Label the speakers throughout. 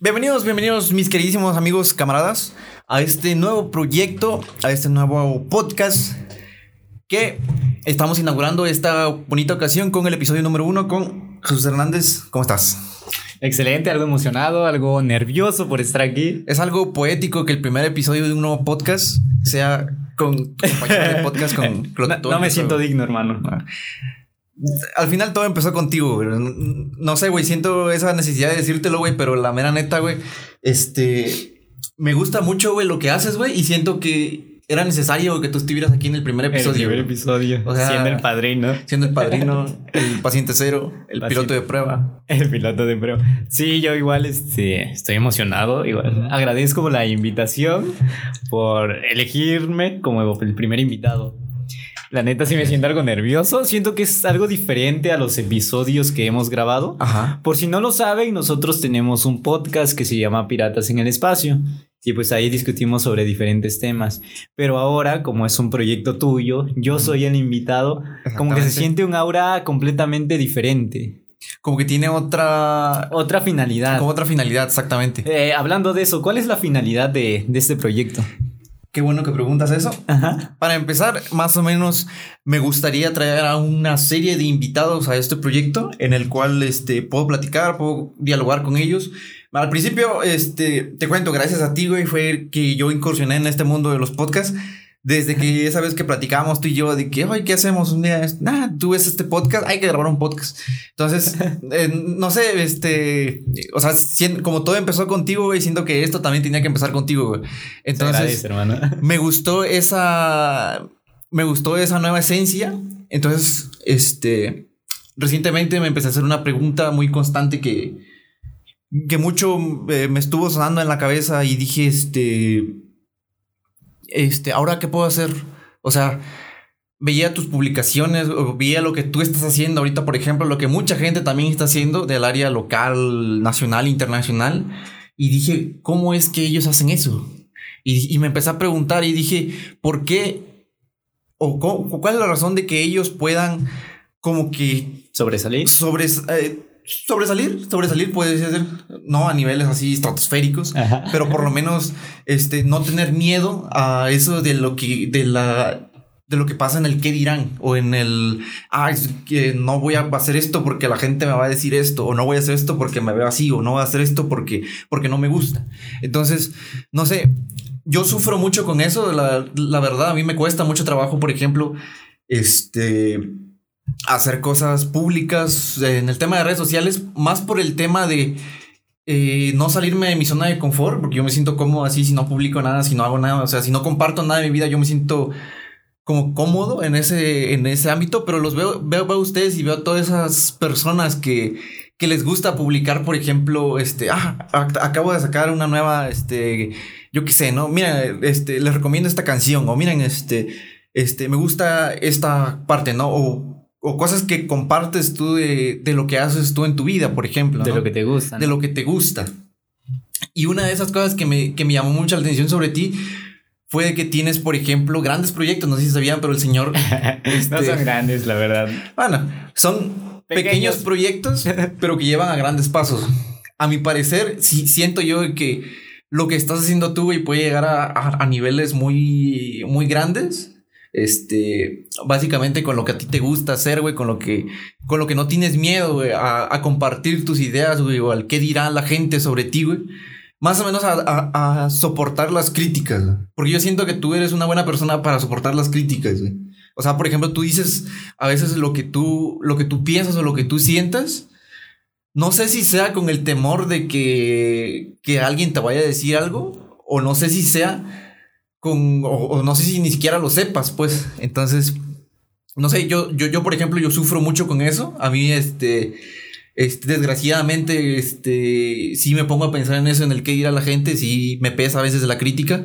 Speaker 1: Bienvenidos, bienvenidos mis queridísimos amigos, camaradas, a este nuevo proyecto, a este nuevo podcast que estamos inaugurando esta bonita ocasión con el episodio número uno con Jesús Hernández. ¿Cómo estás?
Speaker 2: Excelente, algo emocionado, algo nervioso por estar aquí.
Speaker 1: Es algo poético que el primer episodio de un nuevo podcast sea con compañero de podcast con
Speaker 2: no, no me siento digno, hermano.
Speaker 1: Al final todo empezó contigo, güey. No sé, güey, siento esa necesidad de decírtelo, güey, pero la mera neta, güey, este, me gusta mucho, güey, lo que haces, güey, y siento que era necesario que tú estuvieras aquí en el primer episodio.
Speaker 2: El primer episodio. O sea, siendo el padrino.
Speaker 1: Siendo el padrino, el paciente cero, el piloto de prueba.
Speaker 2: El piloto de prueba. Sí, yo igual este, estoy emocionado. Igual agradezco la invitación por elegirme como el primer invitado. La neta sí me siento algo nervioso. Siento que es algo diferente a los episodios que hemos grabado.
Speaker 1: Ajá.
Speaker 2: Por si no lo saben, nosotros tenemos un podcast que se llama Piratas en el Espacio. Y pues ahí discutimos sobre diferentes temas. Pero ahora, como es un proyecto tuyo, yo soy el invitado, como que se siente un aura completamente diferente.
Speaker 1: Como que tiene otra...
Speaker 2: Otra finalidad.
Speaker 1: Como otra finalidad, exactamente.
Speaker 2: Eh, hablando de eso, ¿cuál es la finalidad de, de este proyecto?
Speaker 1: Qué bueno que preguntas eso. Para empezar, más o menos me gustaría traer a una serie de invitados a este proyecto en el cual este, puedo platicar, puedo dialogar con ellos. Al principio, este, te cuento, gracias a ti, güey, fue que yo incursioné en este mundo de los podcasts. Desde que esa vez que platicábamos tú y yo de que, ay, ¿qué hacemos un día? Nada, tú ves este podcast, hay que grabar un podcast. Entonces, eh, no sé, este, o sea, como todo empezó contigo, güey, siento que esto también tenía que empezar contigo, güey. Entonces, me gustó esa, me gustó esa nueva esencia. Entonces, este, recientemente me empecé a hacer una pregunta muy constante que, que mucho eh, me estuvo sonando en la cabeza y dije, este, este, ahora qué puedo hacer? O sea, veía tus publicaciones, o veía lo que tú estás haciendo ahorita, por ejemplo, lo que mucha gente también está haciendo del área local, nacional, internacional, y dije, ¿cómo es que ellos hacen eso? Y, me empecé a preguntar y dije, ¿por qué? ¿O cuál es la razón de que ellos puedan como que...
Speaker 2: Sobresalir.
Speaker 1: Sobre, eh, sobresalir, sobresalir puede ser, no a niveles así estratosféricos, pero por lo menos este, no tener miedo a eso de lo que, de la, de lo que pasa en el qué dirán o en el, ah, que no voy a hacer esto porque la gente me va a decir esto o no voy a hacer esto porque me veo así o no voy a hacer esto porque, porque no me gusta. Entonces, no sé, yo sufro mucho con eso, la, la verdad, a mí me cuesta mucho trabajo, por ejemplo, este hacer cosas públicas en el tema de redes sociales, más por el tema de eh, no salirme de mi zona de confort, porque yo me siento cómodo así si no publico nada, si no hago nada, o sea, si no comparto nada de mi vida, yo me siento como cómodo en ese, en ese ámbito, pero los veo, veo, a ustedes y veo a todas esas personas que, que les gusta publicar, por ejemplo, este, ah, acabo de sacar una nueva, este, yo qué sé, ¿no? Mira, este, les recomiendo esta canción, o miren, este, este, me gusta esta parte, ¿no? O o cosas que compartes tú de, lo que haces tú en tu vida, por ejemplo.
Speaker 2: De lo que te gusta.
Speaker 1: De lo que te gusta. Y una de esas cosas que me, que me llamó mucho la atención sobre ti fue que tienes, por ejemplo, grandes proyectos. No sé si sabían, pero el señor.
Speaker 2: este, no son grandes, la verdad.
Speaker 1: Bueno, son pequeños, proyectos, pero que llevan a grandes pasos. A mi parecer, sí siento yo que lo que estás haciendo tú, güey, puede llegar a, a niveles muy, muy grandes este, básicamente con lo que a ti te gusta hacer, güey, con lo que, con lo que no tienes miedo, a, compartir tus ideas, güey, o al qué dirá la gente sobre ti, güey. Más o menos a, soportar las críticas, porque yo siento que tú eres una buena persona para soportar las críticas, güey. O sea, por ejemplo, tú dices a veces lo que tú, lo que tú piensas o lo que tú sientas. No sé si sea con el temor de que, que alguien te vaya a decir algo, o no sé si sea o, no sé si ni siquiera lo sepas, pues. Entonces, no sé, yo, yo, yo, por ejemplo, yo sufro mucho con eso. A mí, este, este, desgraciadamente, este, sí me pongo a pensar en eso, en el que ir a la gente, sí me pesa a veces la crítica.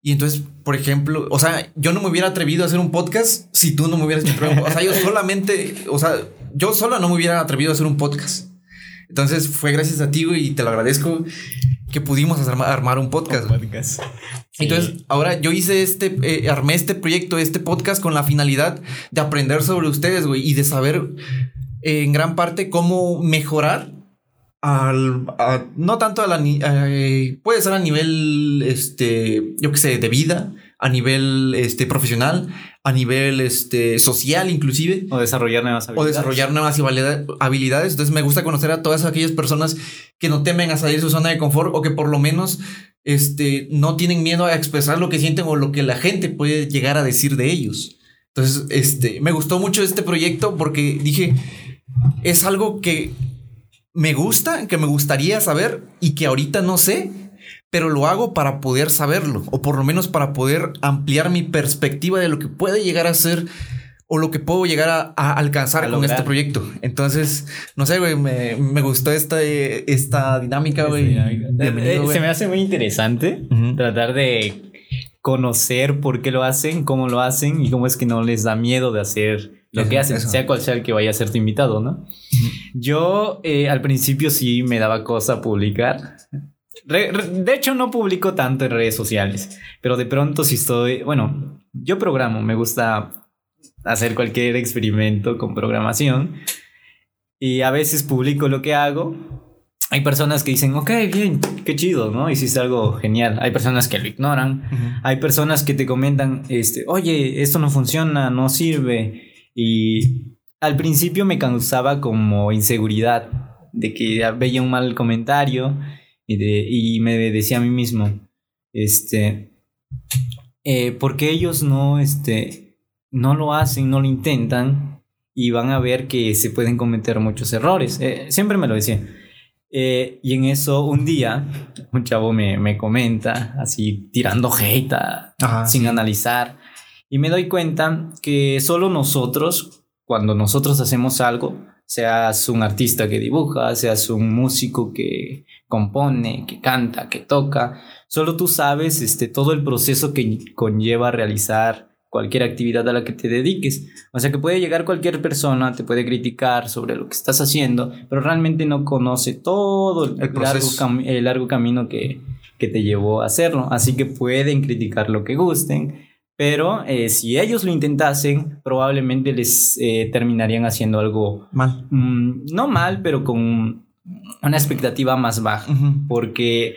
Speaker 1: Y entonces, por ejemplo, o sea, yo no me hubiera atrevido a hacer un podcast si tú no me hubieras atrevido. O sea, yo solamente, o sea, yo sola no me hubiera atrevido a hacer un podcast. Entonces fue gracias a ti, y te lo agradezco que pudimos armar un podcast. Entonces, ahora yo hice este, eh, armé este proyecto, este podcast con la finalidad de aprender sobre ustedes, güey, y de saber eh, en gran parte cómo mejorar al, no tanto a la, eh, puede ser a nivel, este, yo qué sé, de vida, a nivel, este, profesional, a nivel, este, social inclusive.
Speaker 2: O desarrollar nuevas
Speaker 1: habilidades. O desarrollar nuevas habilidades. Entonces me gusta conocer a todas aquellas personas que no temen a salir de su zona de confort o que por lo menos, este, no tienen miedo a expresar lo que sienten o lo que la gente puede llegar a decir de ellos. Entonces, este, me gustó mucho este proyecto porque dije, es algo que me gusta, que me gustaría saber y que ahorita no sé, pero lo hago para poder saberlo, o por lo menos para poder ampliar mi perspectiva de lo que puede llegar a ser o lo que puedo llegar a, alcanzar con este proyecto. Entonces, no sé, güey, me, gustó esta, esta dinámica, güey. Eh,
Speaker 2: eh, se me hace muy interesante tratar de conocer por qué lo hacen, cómo lo hacen y cómo es que no les da miedo de hacer lo que hacen, sea cual sea el que vaya a ser tu invitado, ¿no? Yo eh, al principio sí me daba cosa publicar. De hecho, no publico tanto en redes sociales, pero de pronto si estoy, bueno, yo programo, me gusta hacer cualquier experimento con programación y a veces publico lo que hago. Hay personas que dicen, ok, bien, qué chido, ¿no? Hiciste algo genial. Hay personas que lo ignoran. Hay personas que te comentan, este, oye, esto no funciona, no sirve. Y al principio me causaba como inseguridad de que veía un mal comentario y, de, y me decía a mí mismo, este, eh, porque ellos no, este, no lo hacen, no lo intentan y van a ver que se pueden cometer muchos errores. Eh, siempre me lo decía. Eh, y en eso un día un chavo me, me comenta, así tirando hate sin analizar, y me doy cuenta que solo nosotros, cuando nosotros hacemos algo, seas un artista que dibuja, seas un músico que compone, que canta, que toca, solo tú sabes este, todo el proceso que conlleva realizar cualquier actividad a la que te dediques. O sea que puede llegar cualquier persona, te puede criticar sobre lo que estás haciendo, pero realmente no conoce todo el, largo, el largo, camino que, que te llevó a hacerlo. Así que pueden criticar lo que gusten, pero eh, si ellos lo intentasen, probablemente les eh, terminarían haciendo algo
Speaker 1: mal.
Speaker 2: Mm, no mal, pero con una expectativa más baja. Porque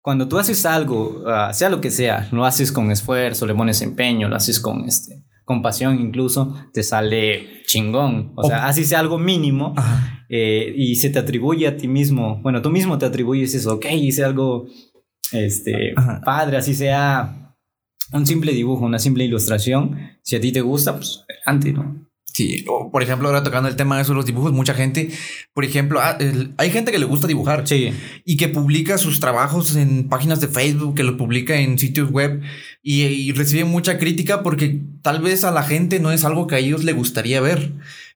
Speaker 2: cuando tú haces algo, ah, sea lo que sea, lo haces con esfuerzo, le pones empeño, lo haces con este con pasión incluso, te sale chingón. O sea, así sea algo mínimo eh, y se te atribuye a ti mismo. Bueno, tú mismo te atribuyes eso, ok, hice algo este, padre, así sea un simple dibujo, una simple ilustración, si a ti te gusta, pues adelante, ¿no?
Speaker 1: Sí, o por ejemplo, ahora tocando el tema de eso los dibujos, mucha gente, por ejemplo, ah, hay gente que le gusta dibujar
Speaker 2: sí.
Speaker 1: y que publica sus trabajos en páginas de Facebook, que lo publica en sitios web y, y recibe mucha crítica porque tal vez a la gente no es algo que a ellos le gustaría ver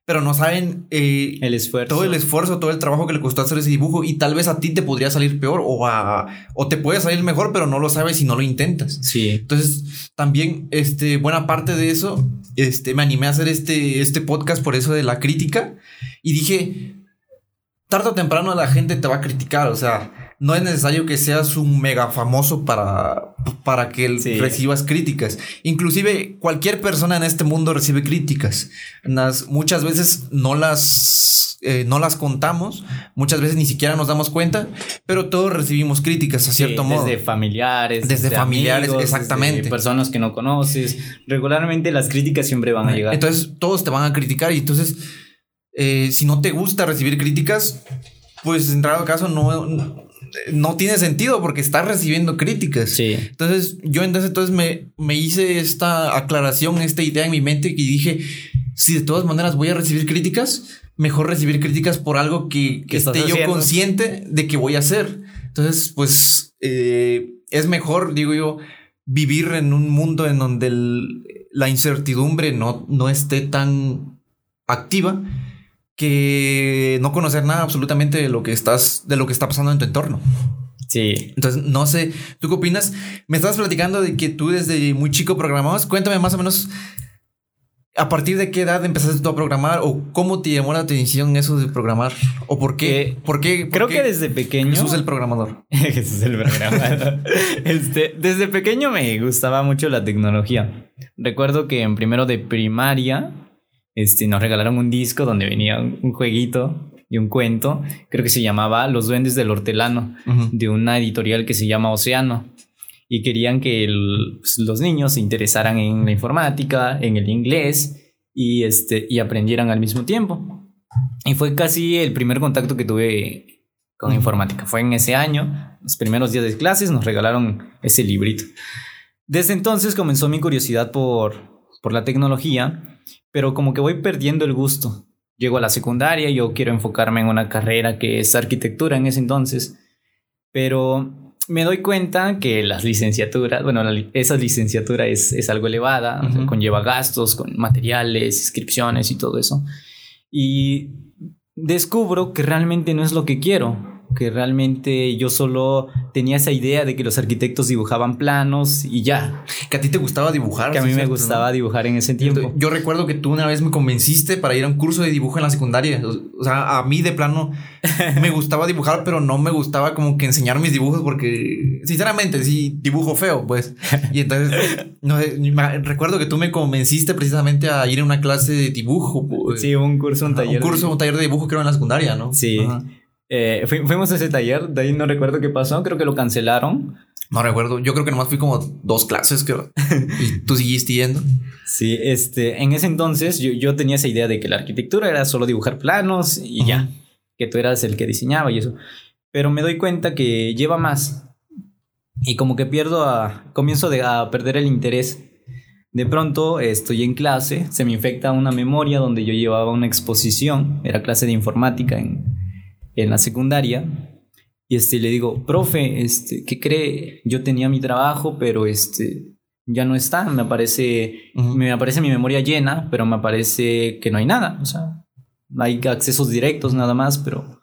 Speaker 1: pero no saben
Speaker 2: eh, el esfuerzo.
Speaker 1: todo el esfuerzo, todo el trabajo que le costó hacer ese dibujo y tal vez a ti te podría salir peor o, a, o te puede salir mejor, pero no lo sabes si no lo intentas.
Speaker 2: Sí.
Speaker 1: Entonces, también, este, buena parte de eso, este, me animé a hacer este, este podcast por eso de la crítica y dije, tarde o temprano la gente te va a criticar, o sea, no es necesario que seas un mega famoso para, para que recibas críticas. Inclusive cualquier persona en este mundo recibe críticas. muchas veces no las, eh, no las contamos, muchas veces ni siquiera nos damos cuenta, pero todos recibimos críticas a cierto modo.
Speaker 2: Desde familiares.
Speaker 1: Desde, familiares, exactamente.
Speaker 2: personas que no conoces. Regularmente las críticas siempre van a llegar.
Speaker 1: Entonces todos te van a criticar y entonces... Eh, si no te gusta recibir críticas, pues en dado caso no, no tiene sentido porque estás recibiendo críticas.
Speaker 2: Sí.
Speaker 1: Entonces, yo entonces me, me hice esta aclaración, esta idea en mi mente y dije, si de todas maneras voy a recibir críticas, mejor recibir críticas por algo que, esté yo consciente de que voy a hacer. Entonces, pues eh, es mejor, digo yo, vivir en un mundo en donde la incertidumbre no, no esté tan activa que no conocer nada absolutamente de lo que estás, de lo que está pasando en tu entorno.
Speaker 2: Sí.
Speaker 1: Entonces, no sé, ¿tú qué opinas? Me estás platicando de que tú desde muy chico programabas. Cuéntame más o menos a partir de qué edad empezaste tú a programar o cómo te llamó la atención eso de programar o por qué. Eh, ¿Por qué?
Speaker 2: creo que desde pequeño.
Speaker 1: Jesús el programador.
Speaker 2: Jesús el programador. este, desde pequeño me gustaba mucho la tecnología. Recuerdo que en primero de primaria este, nos regalaron un disco donde venía un, jueguito de un cuento, creo que se llamaba Los Duendes del Hortelano, de una editorial que se llama Océano. Y querían que pues, los niños se interesaran en la informática, en el inglés y, este, y aprendieran al mismo tiempo. Y fue casi el primer contacto que tuve con informática. Fue en ese año, los primeros días de clases, nos regalaron ese librito. Desde entonces comenzó mi curiosidad por, por la tecnología, pero como que voy perdiendo el gusto. Llego a la secundaria, yo quiero enfocarme en una carrera que es arquitectura en ese entonces, pero me doy cuenta que las licenciaturas, bueno, esa licenciatura es, es algo elevada, conlleva gastos con materiales, inscripciones y todo eso. Y descubro que realmente no es lo que quiero que realmente yo solo tenía esa idea de que los arquitectos dibujaban planos y ya.
Speaker 1: Que a ti te gustaba dibujar.
Speaker 2: Que a mí me gustaba dibujar en ese tiempo.
Speaker 1: Yo recuerdo que tú una vez me convenciste para ir a un curso de dibujo en la secundaria. O sea, a mí de plano me gustaba dibujar, pero no me gustaba como que enseñar mis dibujos porque, sinceramente, sí, dibujo feo, pues. Y entonces, no, recuerdo que tú me convenciste precisamente a ir a una clase de dibujo.
Speaker 2: Pues. Sí, un curso, un taller.
Speaker 1: Un curso, un taller de dibujo creo en la secundaria, ¿no?
Speaker 2: Sí. Eh, fuimos a ese taller, de ahí no recuerdo qué pasó, creo que lo cancelaron.
Speaker 1: No recuerdo, yo creo que nomás fui como dos clases, creo. y tú seguiste yendo.
Speaker 2: Sí, este, en ese entonces yo, yo, tenía esa idea de que la arquitectura era solo dibujar planos y ya, que tú eras el que diseñaba y eso. Pero me doy cuenta que lleva más. Y como que pierdo a, comienzo a perder el interés. De pronto estoy en clase, se me infecta una memoria donde yo llevaba una exposición, era clase de informática en, en la secundaria y este, le digo, profe, este, ¿qué cree? Yo tenía mi trabajo, pero este, ya no está. Me aparece, me aparece mi memoria llena, pero me aparece que no hay nada. O sea, hay accesos directos nada más, pero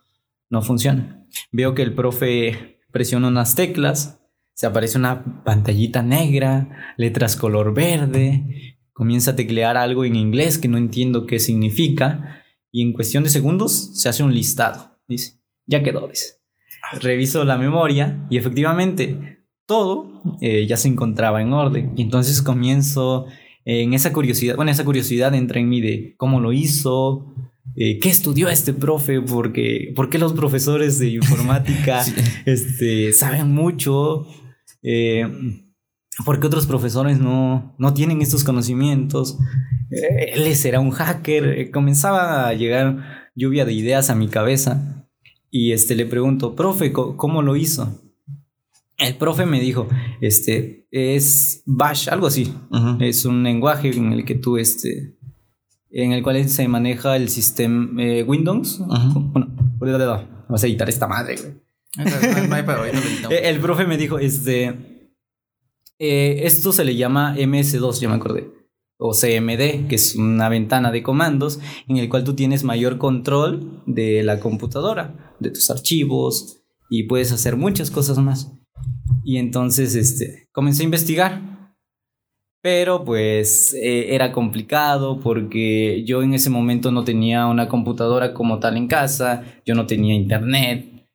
Speaker 2: no funciona. Veo que el profe presiona unas teclas, se aparece una pantallita negra, letras color verde, comienza a teclear algo en inglés que no entiendo qué significa, y en cuestión de segundos se hace un listado. Dice, ya quedó, dice. Reviso la memoria y efectivamente todo eh, ya se encontraba en orden. Y entonces comienzo en esa curiosidad, bueno, esa curiosidad entra en mí de cómo lo hizo, eh, qué estudió este profe, porque, por qué los profesores de informática este, saben mucho, eh, por qué otros profesores no, no tienen estos conocimientos. él será un hacker. comenzaba a llegar lluvia de ideas a mi cabeza y este, le pregunto, profe, ¿cómo lo hizo? El profe me dijo, este, es Bash, algo así. Es un lenguaje en el que tú, este, en el cual se maneja el sistema eh, Windows. Bueno, vamos a editar esta madre, el profe me dijo, este, eh, esto se le llama MS2, yo me acordé o CMD, que es una ventana de comandos en el cual tú tienes mayor control de la computadora, de tus archivos y puedes hacer muchas cosas más. Y entonces este, comencé a investigar. Pero pues eh, era complicado porque yo en ese momento no tenía una computadora como tal en casa, yo no tenía internet.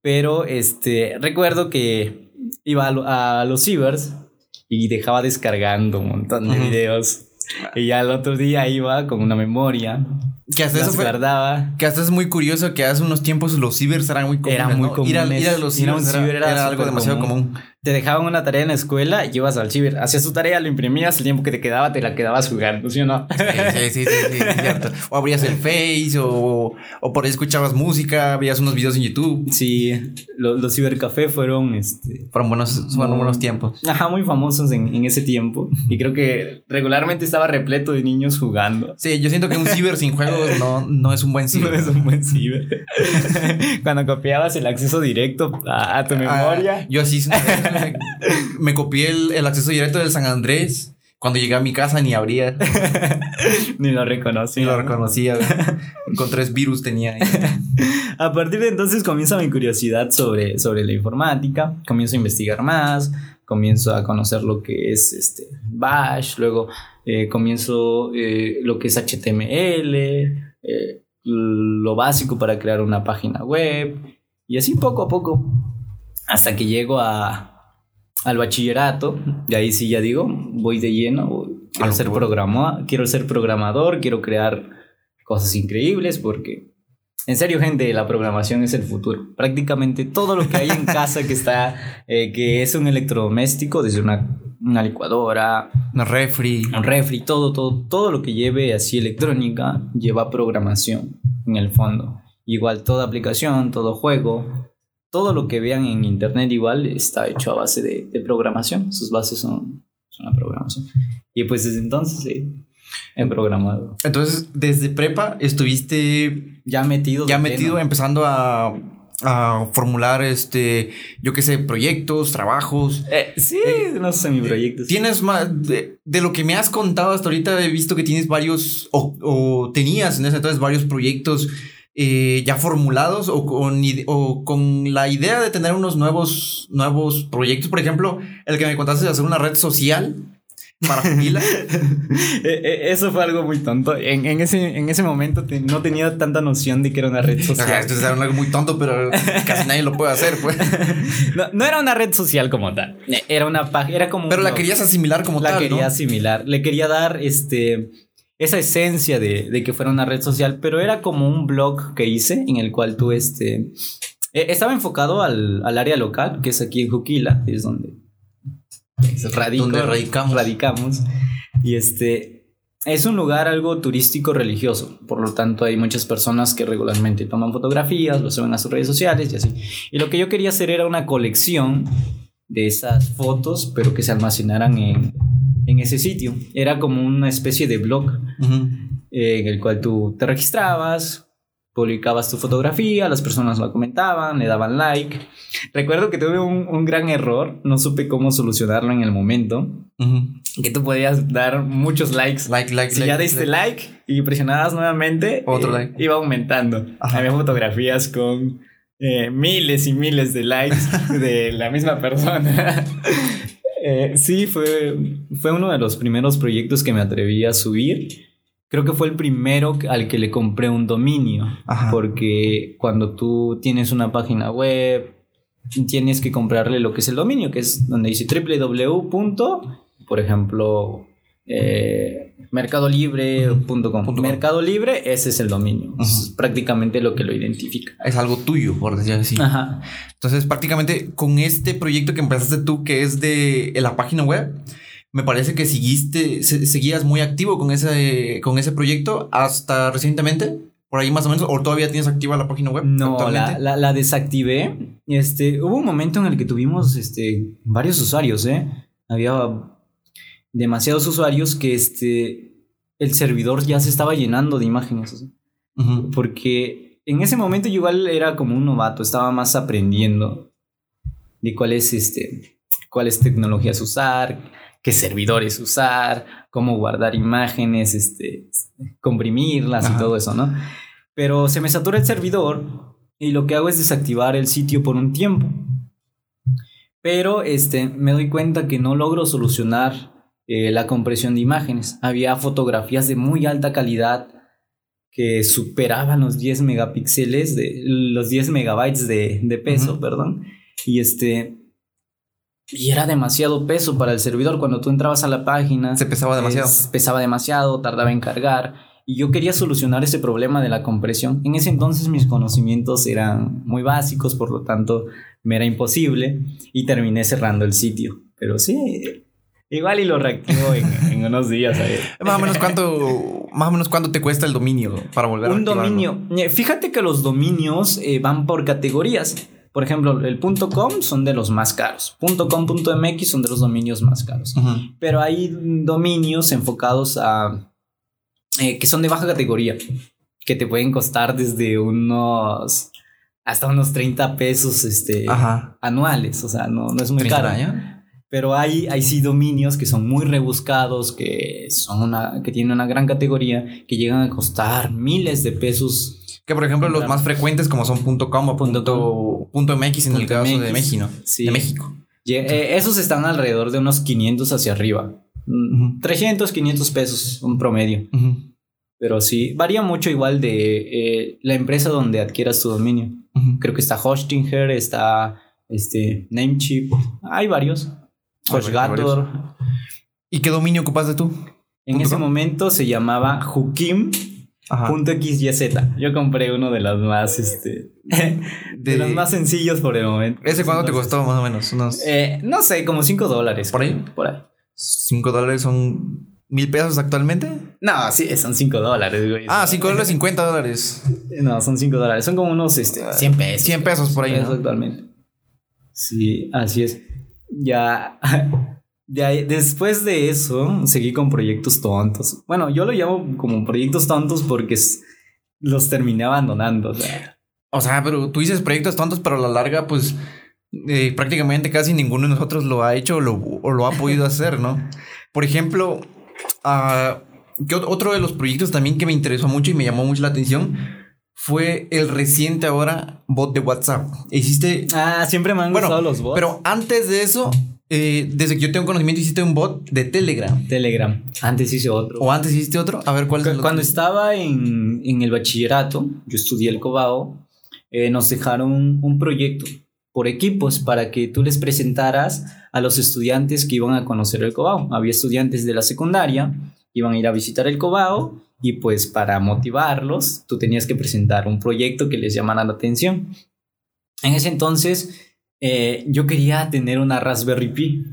Speaker 2: Pero este, recuerdo que iba a, los cibers y dejaba descargando un montón de videos. Y ya el otro día iba con una memoria.
Speaker 1: Que hasta eso guardaba. Que hasta es muy curioso que hace unos tiempos los cibers eran muy comunes.
Speaker 2: Era muy común.
Speaker 1: Ir, a, los cibers era, algo demasiado común
Speaker 2: te dejaban una tarea en la escuela y ibas al ciber, hacías tu tarea, lo imprimías, el tiempo que te quedaba te la quedabas jugando, ¿sí o no?
Speaker 1: Sí, sí, sí, sí, cierto. O abrías el Face o, o, por ahí escuchabas música, veías unos videos en YouTube.
Speaker 2: Sí, los, cibercafé fueron, este...
Speaker 1: Fueron buenos, fueron buenos tiempos.
Speaker 2: Ajá, muy famosos en, ese tiempo. Y creo que regularmente estaba repleto de niños jugando.
Speaker 1: Sí, yo siento que un ciber sin juegos no, no es un buen ciber.
Speaker 2: No es un buen ciber. Cuando copiabas el acceso directo a, tu ah, memoria.
Speaker 1: yo así me copié el, acceso directo del San Andrés. Cuando llegué a mi casa ni abría.
Speaker 2: ni lo reconocía.
Speaker 1: Ni lo reconocía. Con tres virus tenía.
Speaker 2: a partir de entonces comienza mi curiosidad sobre, sobre la informática. Comienzo a investigar más. Comienzo a conocer lo que es este Bash. Luego eh, comienzo eh, lo que es HTML. Eh, lo básico para crear una página web. Y así poco a poco. Hasta que llego a, al bachillerato, y ahí sí ya digo, voy de lleno, quiero, ser quiero ser programador, quiero crear cosas increíbles porque En serio, gente, la programación es el futuro. Prácticamente todo lo que hay en casa que está, eh, que es un electrodoméstico, desde una, una licuadora,
Speaker 1: una refri,
Speaker 2: un refri, todo, todo, todo lo que lleve así electrónica lleva programación en el fondo. Igual toda aplicación, todo juego, todo lo que vean en internet igual está hecho a base de, de programación. Sus bases son, son la programación. Y pues desde entonces sí, he programado.
Speaker 1: Entonces, desde prepa estuviste
Speaker 2: ya metido.
Speaker 1: Ya metido, empezando a, a, formular, este, yo qué sé, proyectos, trabajos.
Speaker 2: Eh, sí, eh, no sé, mi proyecto.
Speaker 1: Tienes más, de, lo que me has contado hasta ahorita, he visto que tienes varios, o, o tenías en ese entonces varios proyectos eh, ya formulados o con, o con la idea de tener unos nuevos, nuevos proyectos. Por ejemplo, el que me contaste de hacer una red social para pila.
Speaker 2: E, e, eso fue algo muy tonto. En, en, ese, en ese momento no tenía tanta noción de que era una red social.
Speaker 1: esto es algo muy tonto, pero casi nadie lo puede hacer, pues.
Speaker 2: No, no, era una red social como tal. Era una página, era como...
Speaker 1: Pero la querías asimilar como
Speaker 2: tal,
Speaker 1: La
Speaker 2: quería asimilar. Le quería dar este esa esencia de, de, que fuera una red social, pero era como un blog que hice en el cual tú, este, e, estaba enfocado al, al área local, que es aquí en Juquila, es donde,
Speaker 1: donde radicamos.
Speaker 2: radicamos. Y este, es un lugar algo turístico religioso, por lo tanto hay muchas personas que regularmente toman fotografías, lo suben a sus redes sociales y así. Y lo que yo quería hacer era una colección de esas fotos, pero que se almacenaran en, en ese sitio. Era como una especie de blog eh, en el cual tú te registrabas, publicabas tu fotografía, las personas la comentaban, le daban like. Recuerdo que tuve un, un gran error, no supe cómo solucionarlo en el momento. Que tú podías dar muchos likes.
Speaker 1: Like, like,
Speaker 2: si ya diste like. y presionabas nuevamente,
Speaker 1: otro eh, like.
Speaker 2: Iba aumentando. Había fotografías con eh, miles y miles de likes de la misma persona. Eh, sí, fue, fue uno de los primeros proyectos que me atreví a subir. Creo que fue el primero al que le compré un dominio. Porque cuando tú tienes una página web, tienes que comprarle lo que es el dominio, que es donde dice www. Por ejemplo, eh, mercadolibre.com. Mercado Libre, ese es el dominio. Es prácticamente lo que lo identifica.
Speaker 1: Es algo tuyo, por decir así.
Speaker 2: Ajá.
Speaker 1: Entonces, prácticamente con este proyecto que empezaste tú, que es de la página web, me parece que seguiste, seguías muy activo con ese, con ese proyecto hasta recientemente. Por ahí más o menos, o todavía tienes activa la página web.
Speaker 2: No, la, la, desactivé. Este, hubo un momento en el que tuvimos este, varios usuarios, ¿eh? Había demasiados usuarios que este, el servidor ya se estaba llenando de imágenes. Porque en ese momento yo igual era como un novato, estaba más aprendiendo de cuáles este, cuáles tecnologías usar, qué servidores usar, cómo guardar imágenes, este, comprimirlas y todo eso, ¿no? Pero se me satura el servidor y lo que hago es desactivar el sitio por un tiempo. Pero este, me doy cuenta que no logro solucionar eh, la compresión de imágenes. Había fotografías de muy alta calidad que superaban los 10 megapíxeles, de, los 10 megabytes de, peso, perdón. Y este... Y era demasiado peso para el servidor. Cuando tú entrabas a la página...
Speaker 1: Se pesaba demasiado.
Speaker 2: pesaba demasiado, tardaba en cargar. Y yo quería solucionar ese problema de la compresión. En ese entonces mis conocimientos eran muy básicos, por lo tanto me era imposible. Y terminé cerrando el sitio. Pero sí, Igual y lo reactivo en, unos días.
Speaker 1: más o menos cuánto, más o menos cuánto te cuesta el dominio para volver
Speaker 2: Un dominio. Eh, fíjate que los dominios eh, van por categorías. Por ejemplo, el .com son de los más caros. .com.mx son de los dominios más caros. Pero hay dominios enfocados a eh, que son de baja categoría, que te pueden costar desde unos hasta unos 30 pesos este, anuales. O sea, no, no es muy caro. Pero hay, hay sí dominios que son muy rebuscados, que, son una, que tienen una gran categoría, que llegan a costar miles de pesos.
Speaker 1: Que por ejemplo los más frecuentes como son .com o punto, punto .mx en el caso de México.
Speaker 2: De México. Eh, esos están alrededor de unos 500 hacia arriba. 300, 500 pesos, un promedio. Pero sí, varía mucho igual de eh, la empresa donde adquieras tu dominio. Creo que está Hostinger, está este, Namecheap, hay varios. HostGator.
Speaker 1: ¿Y qué dominio ocupaste tú?
Speaker 2: En ese momento se llamaba Hukim Ajá. Punto XYZ. Yo compré uno de los más, este, de, los más sencillos por el momento.
Speaker 1: ¿Ese cuánto te costó más o menos? Unos...
Speaker 2: Eh, no sé, como 5 dólares.
Speaker 1: ¿Por ahí?
Speaker 2: Por ahí.
Speaker 1: ¿5 dólares son mil pesos actualmente?
Speaker 2: No, sí, son 5 dólares, güey.
Speaker 1: Ah, 5 dólares, 50 dólares.
Speaker 2: No, son 5 dólares. Son como unos, este, 100 pesos.
Speaker 1: 100 pesos por ahí,
Speaker 2: ¿no? actualmente. Sí, así es. Ya... después de eso, seguí con proyectos tontos. Bueno, yo lo llamo como proyectos tontos porque los terminé abandonando.
Speaker 1: O sea, pero tú dices proyectos tontos, pero a la larga, pues eh, prácticamente casi ninguno de nosotros lo ha hecho o lo, ha podido hacer, ¿no? Por ejemplo, uh, otro de los proyectos también que me interesó mucho y me llamó mucho la atención fue el reciente ahora bot de WhatsApp. Hiciste.
Speaker 2: Ah, siempre me han gustado los bots.
Speaker 1: Pero antes de eso, eh, desde que yo tengo conocimiento, hiciste un bot de Telegram.
Speaker 2: Telegram. Antes hice otro.
Speaker 1: ¿O antes hiciste otro? A ver, ¿cuál es el
Speaker 2: Cuando estaba en, en, el bachillerato, yo estudié el Cobao, eh, nos dejaron un proyecto por equipos para que tú les presentaras a los estudiantes que iban a conocer el Cobao. Había estudiantes de la secundaria, iban a ir a visitar el Cobao y pues para motivarlos, tú tenías que presentar un proyecto que les llamara la atención. En ese entonces eh, yo quería tener una Raspberry Pi,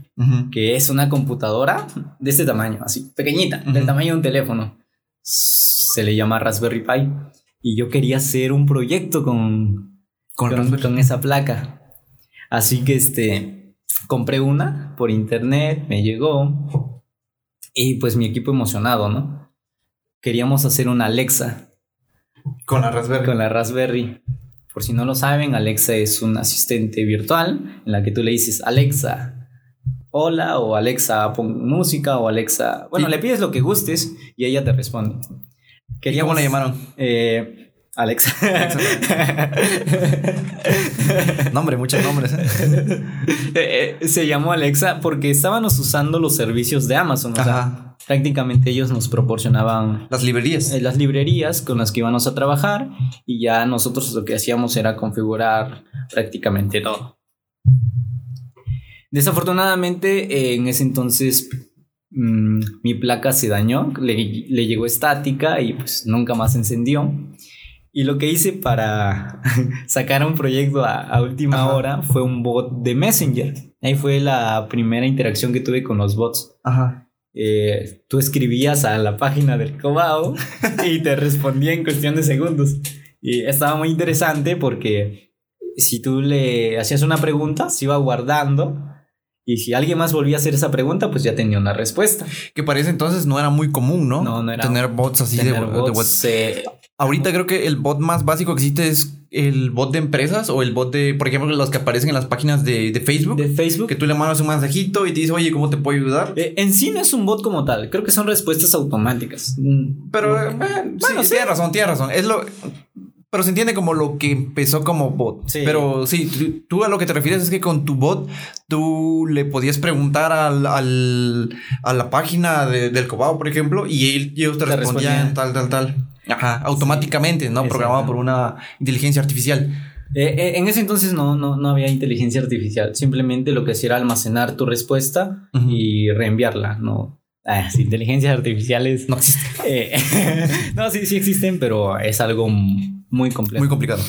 Speaker 2: que es una computadora de este tamaño, así, pequeñita, del tamaño de un teléfono. Se le llama Raspberry Pi. Y yo quería hacer un proyecto con, con, esa placa. Así que este, compré una por internet, me llegó. Y pues mi equipo emocionado, ¿no? Queríamos hacer una Alexa.
Speaker 1: Con la Raspberry.
Speaker 2: Con la Raspberry. Por si no lo saben, Alexa es un asistente virtual en la que tú le dices Alexa, hola o Alexa, pon música o Alexa. Bueno, le pides lo que gustes y ella te responde.
Speaker 1: ¿Cómo le llamaron?
Speaker 2: Eh, Alexa.
Speaker 1: Nombre, muchos nombres. ¿eh?
Speaker 2: Eh, eh, se llamó Alexa porque estábamos usando los servicios de Amazon. O sea, prácticamente ellos nos proporcionaban
Speaker 1: las librerías.
Speaker 2: las librerías con las que íbamos a trabajar y ya nosotros lo que hacíamos era configurar prácticamente todo. Desafortunadamente, en ese entonces mm, mi placa se dañó, le, le llegó estática y pues nunca más encendió. Y lo que hice para sacar un proyecto a, última hora fue un bot de Messenger. Ahí fue la primera interacción que tuve con los bots. Ajá. Eh, tú escribías a la página del Cobao y te respondía en cuestión de segundos. Y estaba muy interesante porque si tú le hacías una pregunta, se iba guardando. Y si alguien más volvía a hacer esa pregunta, pues ya tenía una respuesta.
Speaker 1: Que parece entonces no era muy común, ¿no?
Speaker 2: No, no era.
Speaker 1: Tener bots así de, bots, Ahorita creo que el bot más básico que existe es el bot de empresas o el bot de, por ejemplo, los que aparecen en las páginas de, Facebook.
Speaker 2: De Facebook.
Speaker 1: Que tú le mandas un mensajito y te dice, oye, ¿cómo te puedo ayudar?
Speaker 2: Eh, en sí no es un bot como tal. Creo que son respuestas automáticas.
Speaker 1: Mm, Pero, eh, bueno, sí, tienes razón, tienes razón. Es lo. Pero se entiende como lo que empezó como bot. Pero sí, tú, a lo que te refieres es que con tu bot tú le podías preguntar al, a la página del Cobao, por ejemplo, y ellos te, respondían tal, tal, tal. Ajá, automáticamente, ¿no? Programado por una inteligencia artificial.
Speaker 2: Eh, eh, en ese entonces no, no, no, había inteligencia artificial. Simplemente lo que hacía era almacenar tu respuesta y reenviarla, ¿no? Ah, inteligencias artificiales.
Speaker 1: No existen.
Speaker 2: Eh, no, sí, sí existen, pero es algo muy complejo.
Speaker 1: Muy complicado.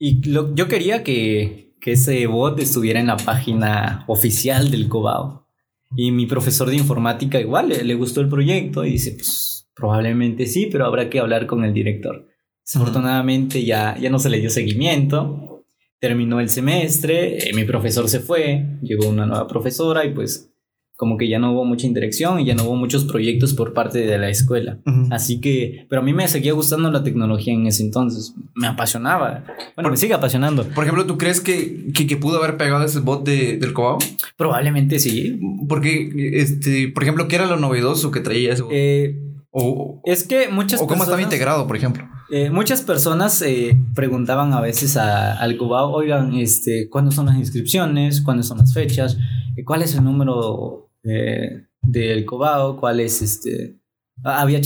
Speaker 2: y yo quería que, que ese bot estuviera en la página oficial del Cobao. Y mi profesor de informática igual le, le gustó el proyecto y dice, pues Probablemente sí, pero habrá que hablar con el director. Desafortunadamente ya, ya no se le dio seguimiento. Terminó el semestre, eh, mi profesor se fue, llegó una nueva profesora y pues como que ya no hubo mucha interacción y ya no hubo muchos proyectos por parte de la escuela. Así que, pero a mí me seguía gustando la tecnología en ese entonces. Me apasionaba. Bueno, me sigue apasionando.
Speaker 1: Por ejemplo, ¿tú crees que, que, pudo haber pegado ese bot de, del Cobao?
Speaker 2: Probablemente sí.
Speaker 1: Porque, este, por ejemplo, ¿qué era lo novedoso que traía ese bot?
Speaker 2: Eh, o, es que muchas
Speaker 1: o cómo estaba integrado, por ejemplo.
Speaker 2: Eh, muchas personas eh, preguntaban a veces al Cubao, oigan, este, ¿cuándo son las inscripciones? ¿Cuándo son las fechas? Eh, ¿Cuál es el número del Cubao? ¿Cuál es este? Había,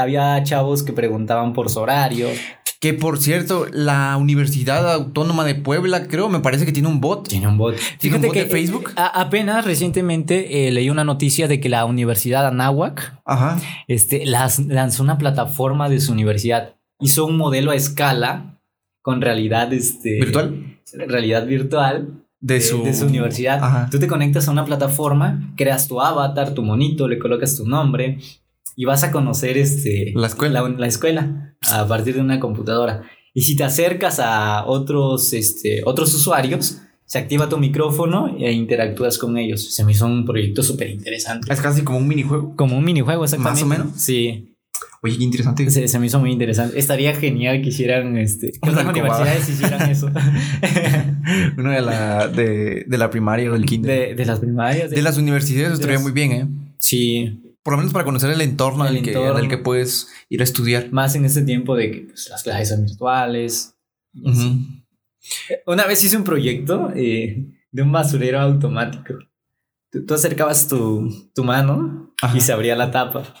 Speaker 2: había chavos que preguntaban por su horario.
Speaker 1: Que por cierto, la Universidad Autónoma de Puebla, creo, me parece que tiene un bot.
Speaker 2: Tiene un bot.
Speaker 1: ¿Tiene un
Speaker 2: Fíjate
Speaker 1: bot
Speaker 2: que
Speaker 1: de Facebook?
Speaker 2: eh, a- apenas recientemente eh, leí una noticia de que la Universidad Anáhuac
Speaker 1: Ajá.
Speaker 2: este, las, lanzó una plataforma de su universidad. Hizo un modelo a escala con realidad este,
Speaker 1: ¿Virtual?
Speaker 2: Realidad virtual
Speaker 1: De,
Speaker 2: de,
Speaker 1: su...
Speaker 2: de su universidad.
Speaker 1: Ajá.
Speaker 2: Tú te conectas a una plataforma, creas tu avatar, tu monito, le colocas tu nombre y vas a conocer este,
Speaker 1: La escuela.
Speaker 2: la, la escuela a partir de una computadora. Y si te acercas a otros, este, otros usuarios, se activa tu micrófono e interactúas con ellos. Se me hizo un proyecto súper interesante.
Speaker 1: Es casi como un minijuego.
Speaker 2: Como un minijuego, exactamente.
Speaker 1: Más o menos.
Speaker 2: Sí,
Speaker 1: Oye, qué interesante.
Speaker 2: se, se me hizo muy interesante. Estaría genial que hicieran, este, que otras universidades hicieran eso.
Speaker 1: Uno de la, de, de la primaria o del kinder.
Speaker 2: de, de las primarias.
Speaker 1: De, las universidades estaría muy bien, ¿eh?
Speaker 2: Sí,
Speaker 1: Por lo menos para conocer el entorno,
Speaker 2: El
Speaker 1: en, el que,
Speaker 2: entorno.
Speaker 1: en el que puedes ir a estudiar.
Speaker 2: más en este tiempo de que pues, las clases son virtuales. así.
Speaker 1: Ujú.
Speaker 2: Una vez hice un proyecto eh, de un basurero automático. Tú, tú acercabas tu, tu mano
Speaker 1: Ajá.
Speaker 2: y se abría la tapa.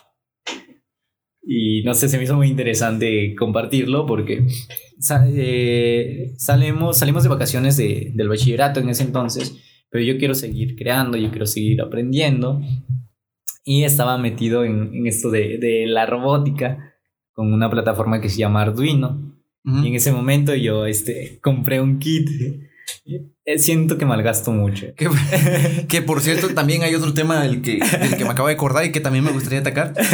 Speaker 2: Y no sé, se me hizo muy interesante compartirlo porque sa- eh, salimos, salimos de vacaciones de- del bachillerato en ese entonces, pero yo quiero seguir creando, yo quiero seguir aprendiendo. Y estaba metido en, en esto de, de la robótica con una plataforma que se llama Arduino. Y en ese momento yo este, compré un kit. Eh, Siento que malgasto mucho.
Speaker 1: Que, que, por cierto, también hay otro tema del que, del que me acabo de acordar y que también me gustaría atacar.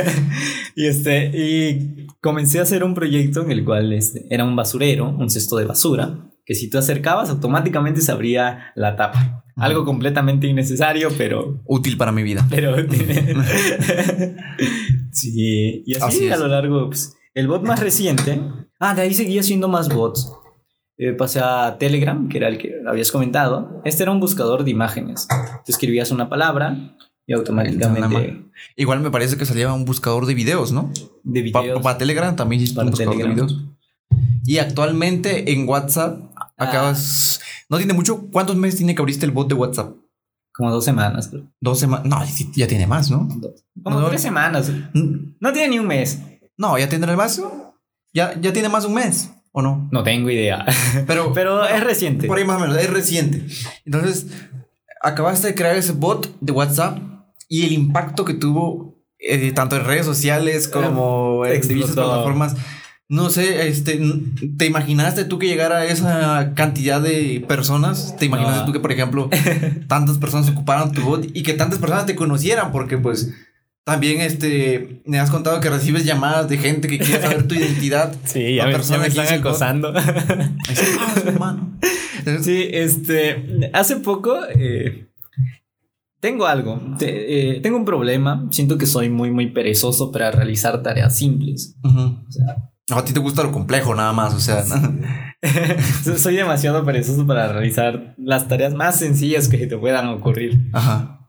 Speaker 2: Y, este, y comencé a hacer un proyecto en el cual este, era un basurero, un cesto de basura, que si tú acercabas automáticamente se abría la tapa. Algo completamente innecesario, pero...
Speaker 1: Útil para mi vida.
Speaker 2: pero sí, y así,
Speaker 1: Así
Speaker 2: a lo largo, pues, el bot más reciente... Ah, de ahí seguía haciendo más bots. Eh, pasé a Telegram, que era el que habías comentado. Este era un buscador de imágenes. Tú escribías una palabra y automáticamente
Speaker 1: Igual me parece que salía un buscador de videos, ¿no?
Speaker 2: de videos.
Speaker 1: Para Telegram también existe un buscador
Speaker 2: Telegram.
Speaker 1: de videos. Y actualmente en WhatsApp
Speaker 2: Ah.
Speaker 1: acabas. No tiene mucho. ¿Cuántos meses tiene que abriste el bot de WhatsApp?
Speaker 2: Como dos semanas, creo.
Speaker 1: Dos semanas. No, ya tiene más, ¿no?
Speaker 2: Dos. Como
Speaker 1: No.
Speaker 2: tres semanas.
Speaker 1: Mm,
Speaker 2: No tiene ni un mes.
Speaker 1: No, ya tendrá más. Ya, ya tiene más de un mes, ¿o no?
Speaker 2: No tengo idea.
Speaker 1: Pero,
Speaker 2: Pero es reciente.
Speaker 1: por ahí más o menos, es reciente. Entonces, acabaste de crear ese bot de WhatsApp y el impacto que tuvo eh, tanto en redes sociales como en diversas plataformas. No sé, este, ¿te imaginaste tú que llegara a esa cantidad de personas? ¿Te imaginaste
Speaker 2: No.
Speaker 1: tú que, por ejemplo, tantas personas ocuparan tu bot y que tantas personas te conocieran? Porque, pues, también, este, me has contado que recibes llamadas de gente que quiere saber tu identidad.
Speaker 2: Sí, ya me, ya me están acosando.
Speaker 1: "Ah, su hermano". Entonces,
Speaker 2: sí, este. Hace poco. eh, tengo algo. Te- eh, tengo un problema. Siento que soy muy, muy perezoso para realizar tareas simples. O sea,
Speaker 1: No, a ti te gusta lo complejo nada más, o sea, ¿no?
Speaker 2: so- soy demasiado perezoso para realizar las tareas más sencillas que te puedan ocurrir.
Speaker 1: Ajá.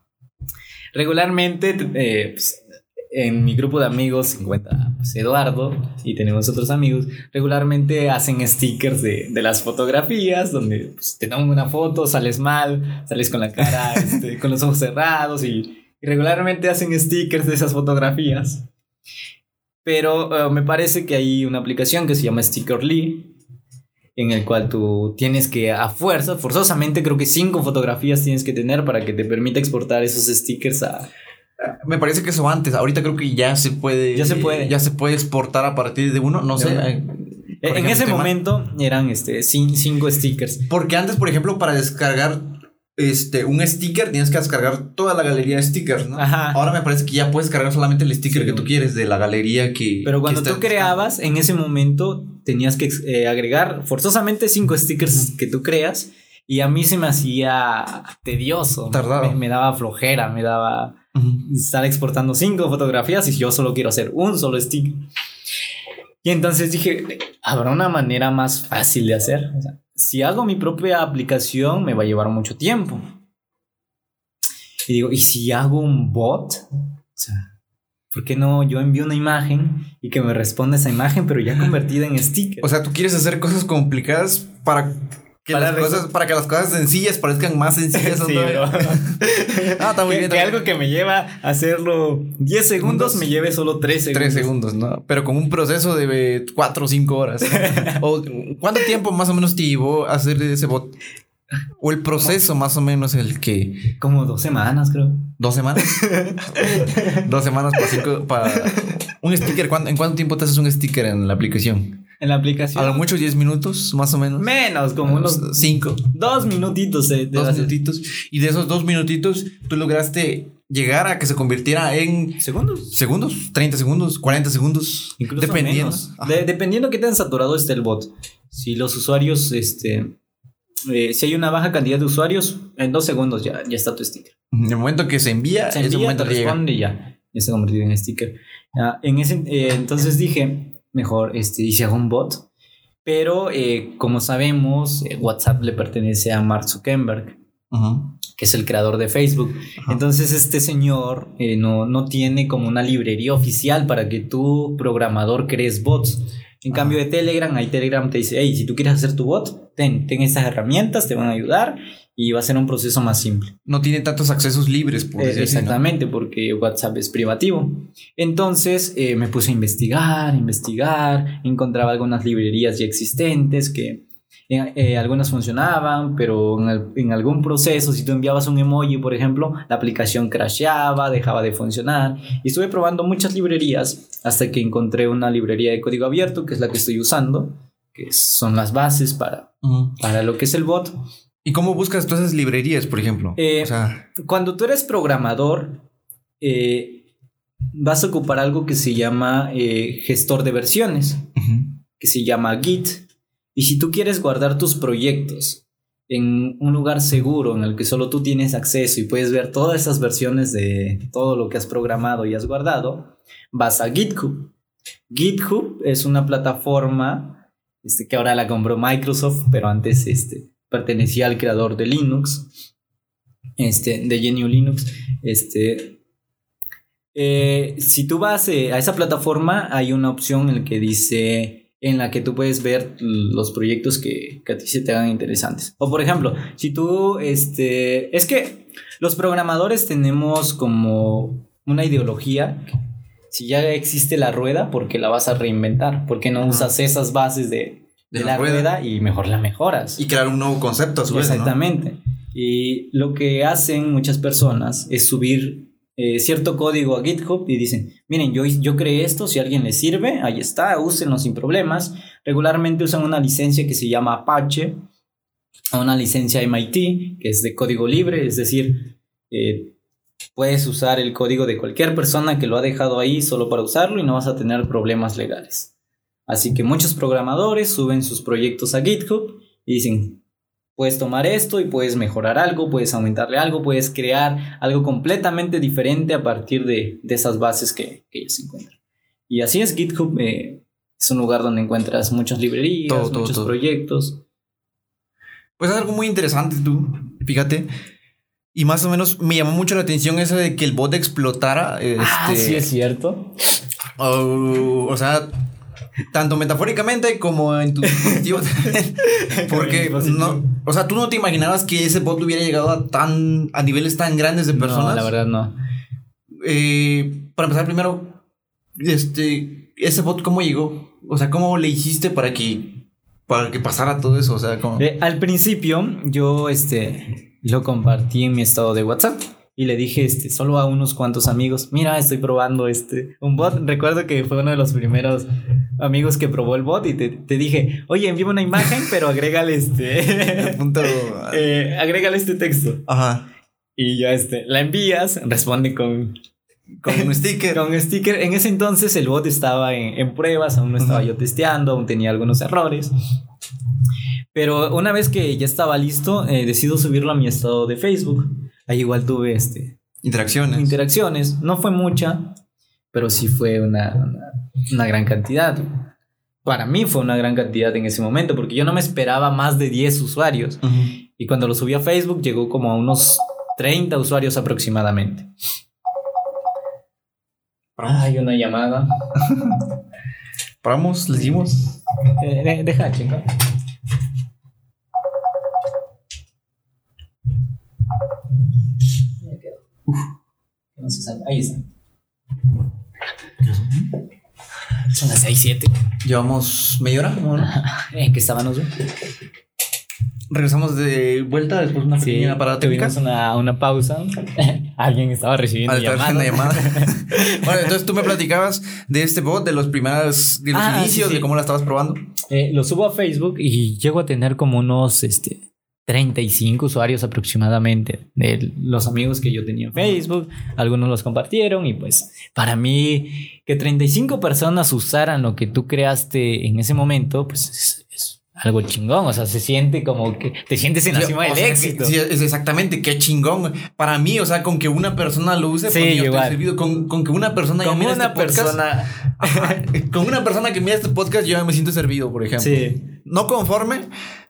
Speaker 2: Regularmente, eh, pues, en mi grupo de amigos se encuentra pues, Eduardo y tenemos otros amigos. Regularmente hacen stickers de, de las fotografías donde pues, te toman una foto, sales mal, sales con la cara, este, con los ojos cerrados y, y regularmente hacen stickers de esas fotografías. Pero eh, me parece que hay una aplicación que se llama Stickerly en el cual tú tienes que a fuerza, forzosamente creo que cinco fotografías tienes que tener para que te permita exportar esos stickers a...
Speaker 1: Me parece que eso antes, ahorita creo que ya se puede.
Speaker 2: Ya se puede.
Speaker 1: Ya se puede exportar a partir de uno, no
Speaker 2: De
Speaker 1: sé.
Speaker 2: uno.
Speaker 1: eh,
Speaker 2: En
Speaker 1: corrígeme
Speaker 2: ese momento eran este, cin- cinco stickers.
Speaker 1: Porque antes, por ejemplo, para descargar este, un sticker, tienes que descargar toda la galería de stickers, ¿no?
Speaker 2: Ajá.
Speaker 1: Ahora me parece que ya puedes cargar solamente el sticker
Speaker 2: Sí.
Speaker 1: que tú quieres de la galería que.
Speaker 2: Pero cuando
Speaker 1: que
Speaker 2: tú creabas, en ese momento tenías que eh, agregar forzosamente cinco stickers que tú creas. Y a mí se me hacía tedioso.
Speaker 1: Tardado.
Speaker 2: Me, me daba flojera, me daba
Speaker 1: Ujú.
Speaker 2: estar exportando cinco fotografías y yo solo quiero hacer un solo sticker. Y entonces dije, ¿habrá una manera más fácil de hacer? O sea, si hago mi propia aplicación, me va a llevar mucho tiempo. Y digo, ¿y si hago un bot? O sea, ¿por qué no yo envío una imagen y que me responda esa imagen, pero ya convertida en sticker?
Speaker 1: O sea, tú quieres hacer cosas complicadas para Que para, las cosas, para que las cosas sencillas parezcan más sencillas. sí,
Speaker 2: ah, está muy bien. Que algo que me lleva a hacerlo 10 segundos me lleve solo 3 segundos.
Speaker 1: 3 segundos, ¿no? Pero con un proceso de 4 o 5 horas. o, ¿Cuánto tiempo más o menos te llevó a hacer ese bot? O el proceso más o menos el que...
Speaker 2: Como dos semanas, creo.
Speaker 1: ¿Dos semanas? dos semanas para, cinco, para un sticker. ¿En cuánto tiempo te haces un sticker en la aplicación?
Speaker 2: En la aplicación.
Speaker 1: A lo mucho 10 minutos, más o menos.
Speaker 2: Menos, como unos 5. Dos minutitos. De,
Speaker 1: dos minutitos. Y de esos dos minutitos, tú lograste llegar a que se convirtiera en...
Speaker 2: Segundos.
Speaker 1: Segundos, 30 segundos, 40 segundos.
Speaker 2: Incluso dependiendo. dependiendo qué tan saturado esté el bot. Si los usuarios, este eh, si hay una baja cantidad de usuarios, en dos segundos ya, ya está tu sticker.
Speaker 1: En el momento que se envía,
Speaker 2: se envía, momento responde y ya, ya se convertido en sticker. en ese, eh, entonces dije, mejor, este, y hago un bot. Pero eh, como sabemos, WhatsApp le pertenece a Mark Zuckerberg, que es el creador de Facebook. Entonces este señor no, no tiene como una librería oficial para que tu programador crees bots. En cambio de Telegram, ahí Telegram te dice, hey, si tú quieres hacer tu bot, ten, ten estas herramientas, te van a ayudar y va a ser un proceso más simple.
Speaker 1: No tiene tantos accesos libres,
Speaker 2: por eh, Exactamente, porque WhatsApp es privativo. Entonces eh, me puse a investigar, investigar, encontraba algunas librerías ya existentes que eh, algunas funcionaban, pero en, algún proceso, si tú enviabas un emoji, por ejemplo, la aplicación crasheaba, dejaba de funcionar. Y estuve probando muchas librerías hasta que encontré una librería de código abierto, que es la que estoy usando, que son las bases para, para lo que es el bot.
Speaker 1: ¿Y cómo buscas todas esas librerías, por ejemplo?
Speaker 2: Eh, cuando tú eres programador, eh, vas a ocupar algo que se llama gestor de versiones, que se llama Git y si tú quieres guardar tus proyectos en un lugar seguro en el que solo tú tienes acceso y puedes ver todas esas versiones de todo lo que has programado y has guardado, vas a GitHub. GitHub es una plataforma este, que ahora la compró Microsoft, pero antes este, pertenecía al creador de Linux, este, de GNU Linux. Este, eh, si tú vas eh, a esa plataforma, hay una opción en la que dice en la que tú puedes ver los proyectos que, a ti se te hagan interesantes. O por ejemplo, si tú, este, es que los programadores tenemos como una ideología, si ya existe la rueda, ¿por qué la vas a reinventar? ¿Por qué no usas esas bases de, la, rueda. y mejor la mejoras?
Speaker 1: Y crear un nuevo concepto a su
Speaker 2: vez. Exactamente. Y lo que hacen muchas personas es subir eh, cierto código a GitHub y dicen, miren, yo, yo creé esto, si a alguien le sirve, ahí está, úsenlo sin problemas. Regularmente usan una licencia que se llama Apache, o una licencia MIT, que es de código libre, es decir, eh, puedes usar el código de cualquier persona que lo ha dejado ahí solo para usarlo y no vas a tener problemas legales. Así que muchos programadores suben sus proyectos a GitHub y dicen, Puedes tomar esto y puedes mejorar algo, puedes aumentarle algo, puedes crear algo completamente diferente a partir de, esas bases que, que ellos encuentran. Y así es GitHub, eh, es un lugar donde encuentras muchas librerías, muchos proyectos.
Speaker 1: Pues es algo muy interesante tú, fíjate. Y más o menos me llamó mucho la atención eso de que el bot explotara.
Speaker 2: ah, este, sí es cierto.
Speaker 1: o sea, tanto metafóricamente como en tu dispositivo. Porque no, o sea, tú no te imaginabas que ese bot hubiera llegado a tan a niveles tan grandes de personas. No,
Speaker 2: la verdad no.
Speaker 1: Eh, para empezar primero, este, ese bot cómo llegó, o sea, cómo le hiciste para que para que pasara todo eso, o sea,
Speaker 2: eh, al principio yo este lo compartí en mi estado de WhatsApp y le dije este, solo a unos cuantos amigos, mira, estoy probando este, un bot. Recuerdo que fue uno de los primeros amigos que probó el bot y te, dije, oye, envíame una imagen, pero agrégale este, punto... eh, agrégale este texto. Ajá. Y ya este, la envías, responde con...
Speaker 1: Con un sticker.
Speaker 2: con un sticker. En ese entonces el bot estaba en, pruebas, aún no estaba yo testeando, aún tenía algunos errores. Pero una vez que ya estaba listo, eh, decido subirlo a mi estado de Facebook. Ahí igual tuve este...
Speaker 1: Interacciones.
Speaker 2: Interacciones. No fue mucha, pero sí fue una, una, gran cantidad. Para mí fue una gran cantidad en ese momento, porque yo no me esperaba más de 10 usuarios. Y cuando lo subí a Facebook llegó como a unos 30 usuarios aproximadamente. Hay una llamada.
Speaker 1: Paramos, le dimos.
Speaker 2: Eh, deja, chinga. Ahí está. Son las 6, 7.
Speaker 1: Llevamos media hora. ¿cómo no?
Speaker 2: ¿En qué estábamos?
Speaker 1: Regresamos de vuelta después de una
Speaker 2: Sí,
Speaker 1: pequeña parada
Speaker 2: tuvimos una, una pausa. Alguien estaba recibiendo
Speaker 1: Al llamada. bueno, entonces tú me platicabas de este bot, de los primeros, de los
Speaker 2: Ah,
Speaker 1: inicios,
Speaker 2: sí, sí.
Speaker 1: de cómo la estabas probando.
Speaker 2: Eh, lo subo a Facebook y llego a tener como unos este, 35 usuarios aproximadamente de los amigos que yo tenía en Facebook. Algunos los compartieron y pues para mí que 35 personas usaran lo que tú creaste en ese momento, pues es, es algo chingón. O sea, se siente como que te sientes en la cima
Speaker 1: O
Speaker 2: del
Speaker 1: sea,
Speaker 2: éxito.
Speaker 1: Sí, es exactamente, qué chingón. Para mí, o sea, con que una persona lo use,
Speaker 2: Sí,
Speaker 1: mí ya estoy servido. Con, con que una persona mire
Speaker 2: una
Speaker 1: este podcast,
Speaker 2: persona.
Speaker 1: Ajá. con una persona que mira este podcast, yo me siento servido, por ejemplo.
Speaker 2: Sí.
Speaker 1: No conforme,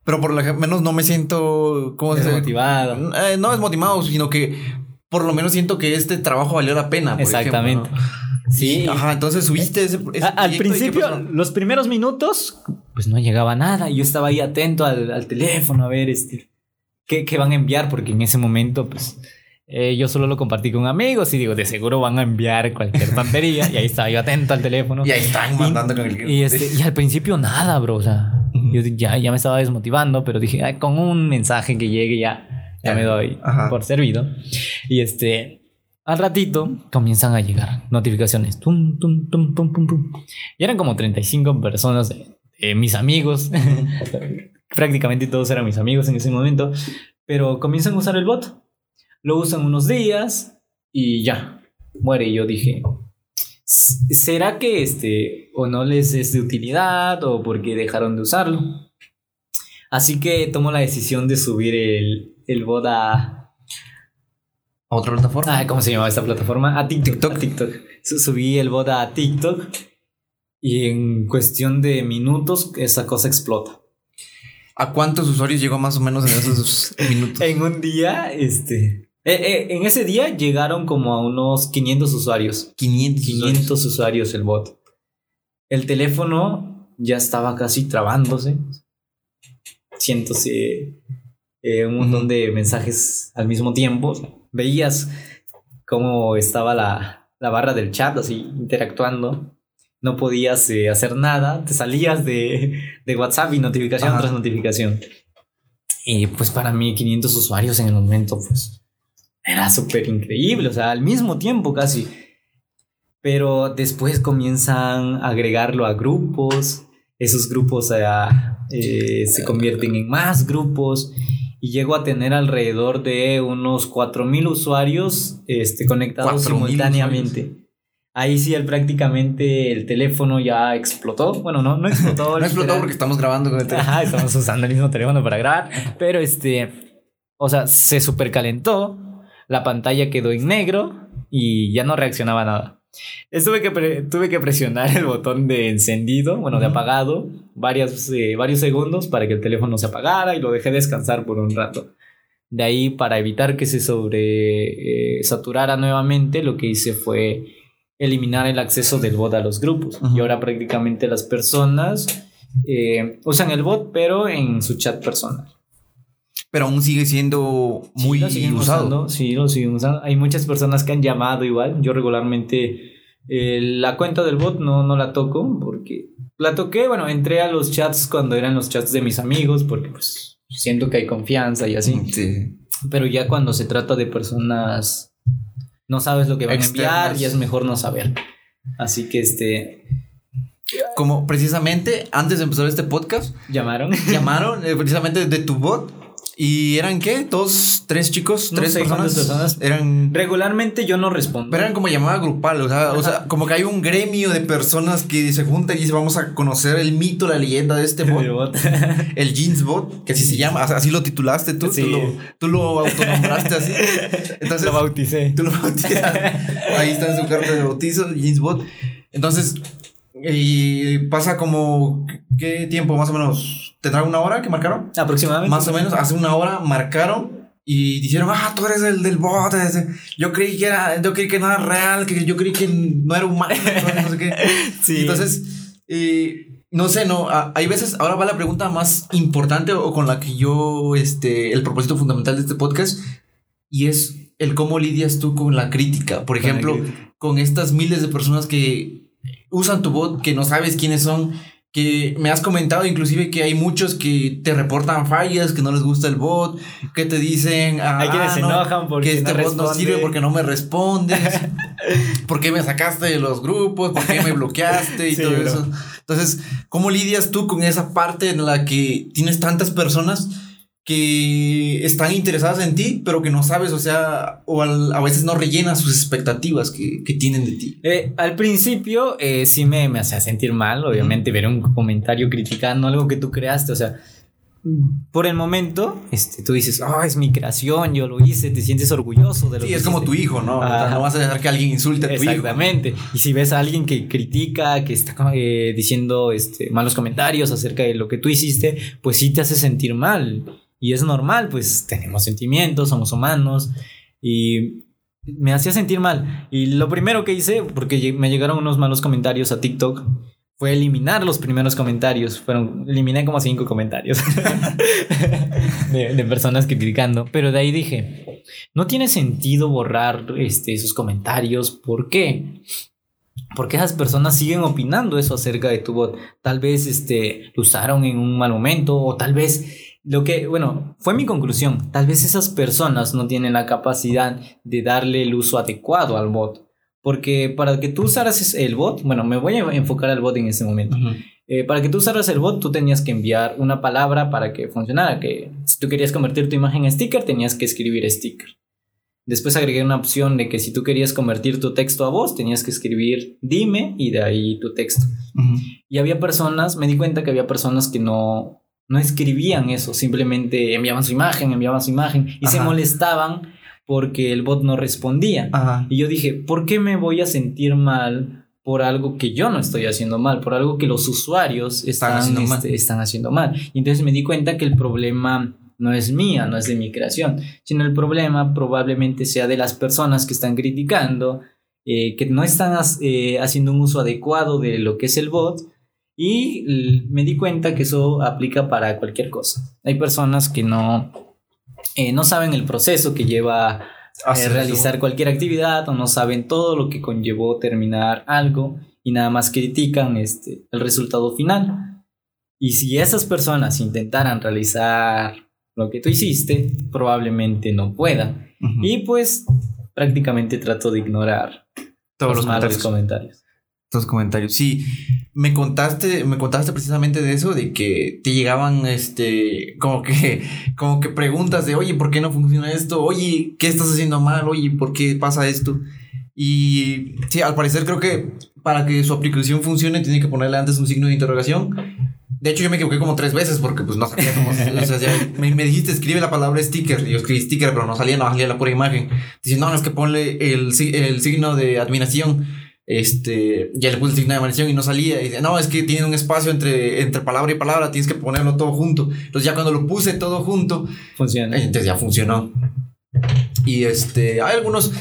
Speaker 1: pero por lo menos no me siento. ¿Cómo se dice?
Speaker 2: Desmotivado.
Speaker 1: Eh, no desmotivado, sino que por lo menos siento que este trabajo valió la pena. por
Speaker 2: Exactamente.
Speaker 1: ejemplo, ¿no?
Speaker 2: Sí.
Speaker 1: Ajá, entonces subiste ese. ese
Speaker 2: A- al
Speaker 1: y ¿qué
Speaker 2: principio, los primeros minutos, pues no llegaba nada. Yo estaba ahí atento al, al teléfono a ver este, qué, qué van a enviar, porque en ese momento, pues eh, yo solo lo compartí con amigos y digo, de seguro van a enviar cualquier tontería. y ahí estaba yo atento al teléfono.
Speaker 1: Y ahí están mandando con el.
Speaker 2: Y, este, y al principio nada, bro. O sea. Yo ya, ya me estaba desmotivando, pero dije, "Ay, con un mensaje que llegue ya, ya me doy
Speaker 1: Ajá.
Speaker 2: por servido. Y este, al ratito comienzan a llegar notificaciones. Tum, tum, tum, pum, pum. Y eran como 35 personas de, de mis amigos. Prácticamente todos eran mis amigos en ese momento. Pero comienzan a usar el bot. Lo usan unos días y ya, muere. Y yo dije, ¿será que este o no les es de utilidad o porque dejaron de usarlo? Así que tomo la decisión de subir el, el bot a,
Speaker 1: ¿A otra plataforma?
Speaker 2: Ah, ¿cómo se llama esta plataforma? A TikTok.
Speaker 1: TikTok.
Speaker 2: a TikTok. Su- Subí el bot a TikTok y en cuestión de minutos esa cosa explota.
Speaker 1: ¿A cuántos usuarios llegó más o menos en esos minutos?
Speaker 2: En un día, este... eh, eh, en ese día llegaron como a unos 500 usuarios.
Speaker 1: 500.
Speaker 2: 500 usuarios el bot. El teléfono ya estaba casi trabándose. Siéntose eh, un montón de mensajes al mismo tiempo. Veías cómo estaba la, la barra del chat así interactuando. No podías hacer nada. Te salías de, de WhatsApp y notificación
Speaker 1: Ajá.
Speaker 2: tras notificación. Y pues para mí 500 usuarios en el momento pues era súper increíble. O sea, al mismo tiempo casi. Pero después comienzan a agregarlo a grupos. Esos grupos eh, eh, se convierten en más grupos. Y llego a tener alrededor de unos 4.000 usuarios este, conectados
Speaker 1: 4,000
Speaker 2: simultáneamente. Ahí sí, el, prácticamente el teléfono ya explotó. Bueno, no, no explotó.
Speaker 1: No explotó porque estamos grabando con el teléfono.
Speaker 2: Ajá, estamos usando el mismo teléfono para grabar. Pero este, o sea, se supercalentó. La pantalla quedó en negro y ya no reaccionaba nada. Estuve que pre- tuve que presionar el botón de encendido, bueno, de apagado, varias, eh, varios segundos para que el teléfono se apagara y lo dejé descansar por un rato. De ahí, para evitar que se sobre eh, saturara nuevamente, lo que hice fue eliminar el acceso del bot a los grupos. Y ahora prácticamente las personas eh, usan el bot, pero en su chat personal.
Speaker 1: Pero aún sigue siendo muy
Speaker 2: Sí,
Speaker 1: usado.
Speaker 2: usando, sí, lo siguen usando. Hay muchas personas que han llamado igual. Yo regularmente eh, la cuenta del bot no, no la toco porque la toqué, bueno, entré a los chats cuando eran los chats de mis amigos porque pues siento que hay confianza y así.
Speaker 1: Sí.
Speaker 2: Pero ya cuando se trata de personas no sabes lo que van a enviar y es mejor no saber. Así que este
Speaker 1: Como precisamente antes de empezar este podcast,
Speaker 2: llamaron.
Speaker 1: llamaron eh, precisamente de tu bot. ¿Y eran qué? ¿Dos, tres chicos?
Speaker 2: No
Speaker 1: ¿Tres
Speaker 2: sé
Speaker 1: personas? Eran.
Speaker 2: Regularmente yo no respondo.
Speaker 1: Pero eran como llamada grupal, o sea, o sea, como que hay un gremio de personas que se juntan y dice vamos a conocer el mito, la leyenda de este bot.
Speaker 2: El bot.
Speaker 1: El Jeans Bot, que así se llama, así lo titulaste tú,
Speaker 2: Sí.
Speaker 1: tú, lo, tú lo autonombraste así. Entonces,
Speaker 2: Lo bauticé.
Speaker 1: tú lo bautizaste. Ahí está en su carta de bautizo, Jeans Bot. Entonces, y pasa como, ¿qué tiempo más o menos? ¿Tendrá una hora que marcaron?
Speaker 2: Aproximadamente.
Speaker 1: Más o menos, hace una hora marcaron y dijeron, ah, tú eres el del bot. ese". Yo creí que era, yo creí que no era real, que yo creí que no era humano, no sé qué.
Speaker 2: Sí.
Speaker 1: Entonces, eh, no sé, no, a- hay veces, ahora va la pregunta más importante o con la que yo, este, el propósito fundamental de este podcast, y es, el cómo lidias tú con la crítica. Por ejemplo, con estas miles de personas que usan tu bot, que no sabes quiénes son, que me has comentado inclusive que hay muchos que te reportan fallas, que no les gusta el bot, que te dicen,
Speaker 2: ah, hay quienes se enojan porque
Speaker 1: que este bot no sirve porque no me respondes, por qué me sacaste de los grupos, por qué me bloqueaste y todo eso. Entonces, ¿cómo lidias tú con esa parte en la que tienes tantas personas? Que están interesadas en ti, pero que no sabes, o sea, o a veces no rellenan sus expectativas que, tienen de ti.
Speaker 2: Eh, al principio eh, sí me, me hacía sentir mal, obviamente, ver un comentario criticando algo que tú creaste, o sea, por el momento, este, tú dices, oh, es mi creación, yo lo hice, te sientes orgulloso de lo
Speaker 1: sí, es como tu hijo, ¿no? no vas a dejar que alguien insulte a tu
Speaker 2: hijo. Exactamente. Y si ves a alguien que critica, que está eh, diciendo este, malos comentarios acerca de lo que tú hiciste, pues sí te hace sentir mal. Y es normal, pues tenemos sentimientos, somos humanos y me hacía sentir mal. Y lo primero que hice, porque me llegaron unos malos comentarios a TikTok, fue eliminar los primeros comentarios. Fueron, eliminé como cinco comentarios de, personas criticando. Pero de ahí dije, no tiene sentido borrar este, esos comentarios. ¿Por qué? Porque esas personas siguen opinando eso acerca de tu bot. Tal vez este, lo usaron en un mal momento o tal vez lo que, bueno, fue mi conclusión. Tal vez esas personas no tienen la capacidad de darle el uso adecuado al bot. Porque para que tú usaras el bot, bueno, me voy a enfocar al bot en este momento. Eh, para que tú usaras el bot, tú tenías que enviar una palabra para que funcionara. Que si tú querías convertir tu imagen en sticker, tenías que escribir sticker. Después agregué una opción de que si tú querías convertir tu texto a voz, tenías que escribir dime y de ahí tu texto. Y había personas, me di cuenta que había personas que no, no escribían eso, simplemente enviaban su imagen, enviaban su imagen y se molestaban porque el bot no respondía. Y yo dije, ¿por qué me voy a sentir mal por algo que yo no estoy haciendo mal, por algo que los usuarios están, haciendo, mal. Este, están haciendo mal? Y entonces me di cuenta que el problema no es mía, no es de mi creación, sino el problema probablemente sea de las personas que están criticando, eh, que no están eh, haciendo un uso adecuado de lo que es el bot y me di cuenta que eso aplica para cualquier cosa. Hay personas que no, eh, no saben el proceso que lleva a eh, realizar cualquier actividad o no saben todo lo que conllevó terminar algo y nada más critican este, el resultado final. Y si esas personas intentaran realizar lo que tú hiciste, probablemente no puedan. Y pues prácticamente trato de ignorar
Speaker 1: todos los, malos comentarios. Tus comentarios. Sí, me contaste, me contaste precisamente de eso, de que te llegaban, este, como que, como que preguntas de, oye, ¿por qué no funciona esto? Oye, ¿qué estás haciendo mal? Oye, ¿por qué pasa esto? Y sí, al parecer creo que para que su aplicación funcione tiene que ponerle antes un signo de interrogación. De hecho, yo me equivoqué como tres veces porque pues no sabía cómo. o me, me, dijiste escribe la palabra sticker. Y yo escribí sticker, pero no salía, no salía la pura imagen. Dice, no, no es que ponle el, el signo de admiración este, ya le puse el signo de maldición y no salía. Y dice, no, es que tiene un espacio entre, entre palabra y palabra, tienes que ponerlo todo junto. Entonces ya cuando lo puse todo junto,
Speaker 2: funciona.
Speaker 1: Eh, entonces ya funcionó. Y este, hay algunos,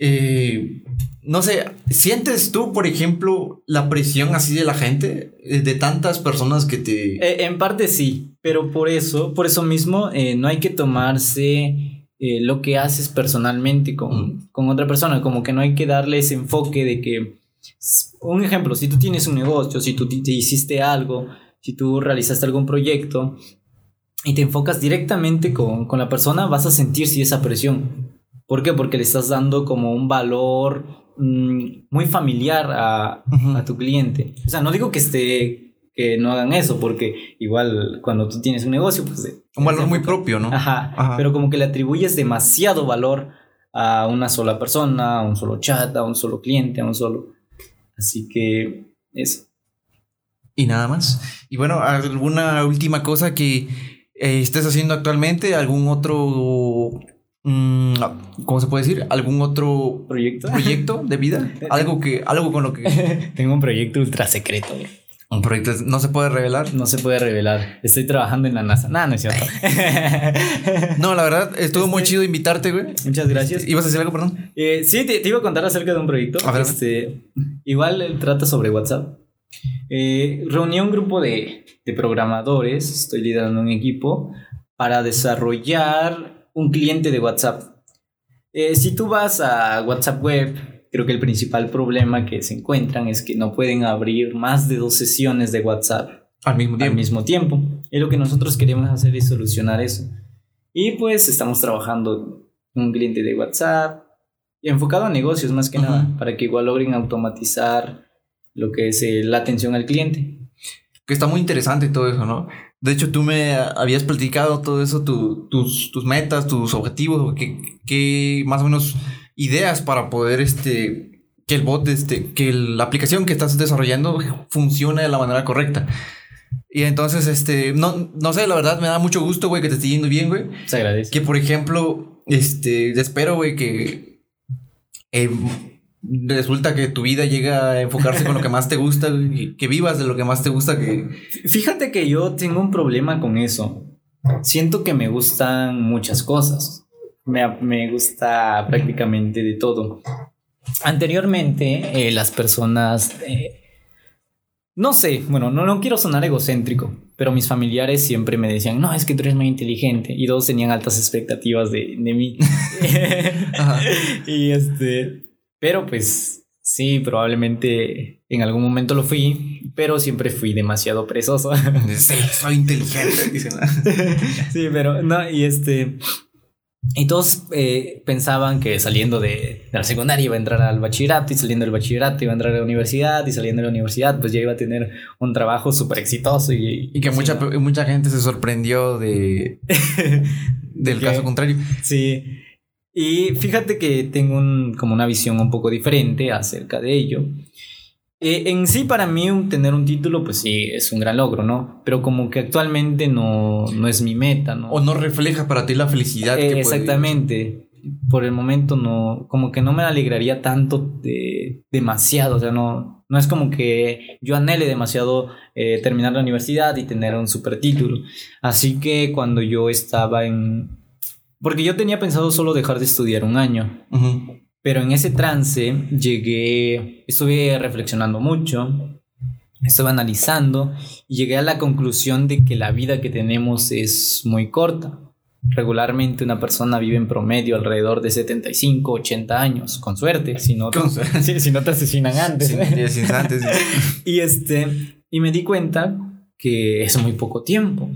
Speaker 1: eh, no sé, ¿sientes tú, por ejemplo, la presión así de la gente, eh, de tantas personas que
Speaker 2: te... en parte sí, pero por eso, por eso mismo, no hay que tomarse eh, lo que haces personalmente con, con, otra persona, como que no hay que darle ese enfoque de que, un ejemplo, si tú tienes un negocio, si tú te hiciste algo, si tú realizaste algún proyecto y te enfocas directamente con, con la persona, vas a sentir si esa presión. ¿Por qué? Porque le estás dando como un valor mm, muy familiar a, a, tu cliente. O sea, no digo que esté que no hagan eso, porque igual cuando tú tienes un negocio, pues...
Speaker 1: Un valor muy propio, ¿no?
Speaker 2: Ajá, Pero como que le atribuyes demasiado valor a una sola persona, a un solo chat, a un solo cliente, a un solo... Así que eso.
Speaker 1: Y nada más. Y bueno, ¿alguna última cosa que eh, estés haciendo actualmente? ¿Algún otro... Mm, ¿Cómo se puede decir? ¿Algún otro
Speaker 2: proyecto?
Speaker 1: ¿Proyecto de vida? algo que, algo con lo que.
Speaker 2: Tengo un proyecto ultra secreto.
Speaker 1: Un proyecto no se puede revelar.
Speaker 2: No se puede revelar. Estoy trabajando en la NASA. Nada, no es cierto.
Speaker 1: no, la verdad, estuvo muy chido invitarte, güey.
Speaker 2: Muchas gracias.
Speaker 1: ¿Ibas a decir algo, perdón?
Speaker 2: Eh, sí, te, iba a contar acerca de un proyecto. A ver. Este, igual trata sobre WhatsApp. Eh, reuní un grupo de, de programadores, estoy liderando un equipo, para desarrollar un cliente de WhatsApp. Eh, si tú vas a WhatsApp Web, creo que el principal problema que se encuentran es que no pueden abrir más de dos sesiones de WhatsApp
Speaker 1: al mismo tiempo.
Speaker 2: Al mismo tiempo. Y lo que nosotros queremos hacer es solucionar eso. Y pues estamos trabajando un cliente de WhatsApp enfocado a negocios más que nada, para que igual logren automatizar lo que es eh, la atención al cliente.
Speaker 1: Que está muy interesante todo eso, ¿no? De hecho, tú me habías platicado todo eso, tus, tus metas, tus objetivos, que, más o menos ideas para poder este, que el bot, este, que la aplicación que estás desarrollando funcione de la manera correcta. Y entonces, este, no, no sé, la verdad me da mucho gusto, güey, que te esté yendo bien, güey.
Speaker 2: Se agradece.
Speaker 1: Que, por ejemplo, este, espero, güey, que eh, resulta que tu vida llega a enfocarse con lo que más te gusta, que vivas de lo que más te gusta. Que...
Speaker 2: Fíjate que yo tengo un problema con eso. Siento que me gustan muchas cosas. Me, gusta prácticamente de todo. Anteriormente, eh, las personas... Eh, no sé, bueno, no, no quiero sonar egocéntrico, pero mis familiares siempre me decían, no, es que tú eres muy inteligente. Y todos tenían altas expectativas de, de mí. y este, pero pues sí, probablemente en algún momento lo fui, pero siempre fui demasiado presoso.
Speaker 1: sí, soy inteligente.
Speaker 2: sí, pero no, y este... Y todos eh, pensaban que saliendo de, la secundaria iba a entrar al bachillerato y saliendo del bachillerato iba a entrar a la universidad y saliendo de la universidad pues ya iba a tener un trabajo súper exitoso y,
Speaker 1: y que mucha, mucha gente se sorprendió de del caso contrario.
Speaker 2: Sí. Y fíjate que tengo un, como una visión un poco diferente acerca de ello. Eh, en sí, para mí, tener un título, pues sí, es un gran logro, ¿no? Pero como que actualmente no, no es mi meta, ¿no?
Speaker 1: O no refleja para ti la felicidad.
Speaker 2: que exactamente. Por el momento no, como que no me alegraría tanto de, demasiado, o sea, no, no es como que yo anhele demasiado eh, terminar la universidad y tener un super título. Así que cuando yo estaba en, porque yo tenía pensado solo dejar de estudiar un año. Pero en ese trance llegué, estuve reflexionando mucho, estuve analizando y llegué a la conclusión de que la vida que tenemos es muy corta. Regularmente una persona vive en promedio alrededor de 75, 80 años, con suerte, si no, si, no te asesinan antes. antes y, este, y me di cuenta que es muy poco tiempo.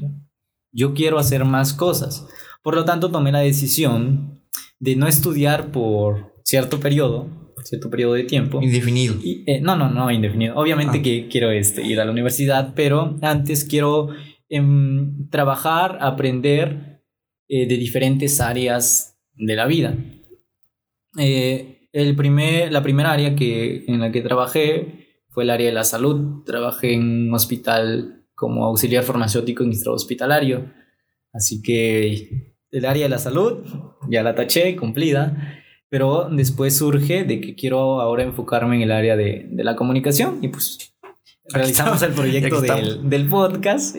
Speaker 2: Yo quiero hacer más cosas. Por lo tanto, tomé la decisión de no estudiar por cierto periodo, cierto periodo de tiempo.
Speaker 1: Indefinido.
Speaker 2: Eh, no, no, no, indefinido. Obviamente ah. que quiero este, ir a la universidad, pero antes quiero em, trabajar, aprender eh, de diferentes áreas de la vida. Eh, el primer, la primera área que, en la que trabajé fue el área de la salud. Trabajé en un hospital como auxiliar farmacéutico en hospitalario. Así que el área de la salud, ya la taché, cumplida, pero después surge de que quiero ahora enfocarme en el área de, de la comunicación y pues realizamos el proyecto del, del, podcast,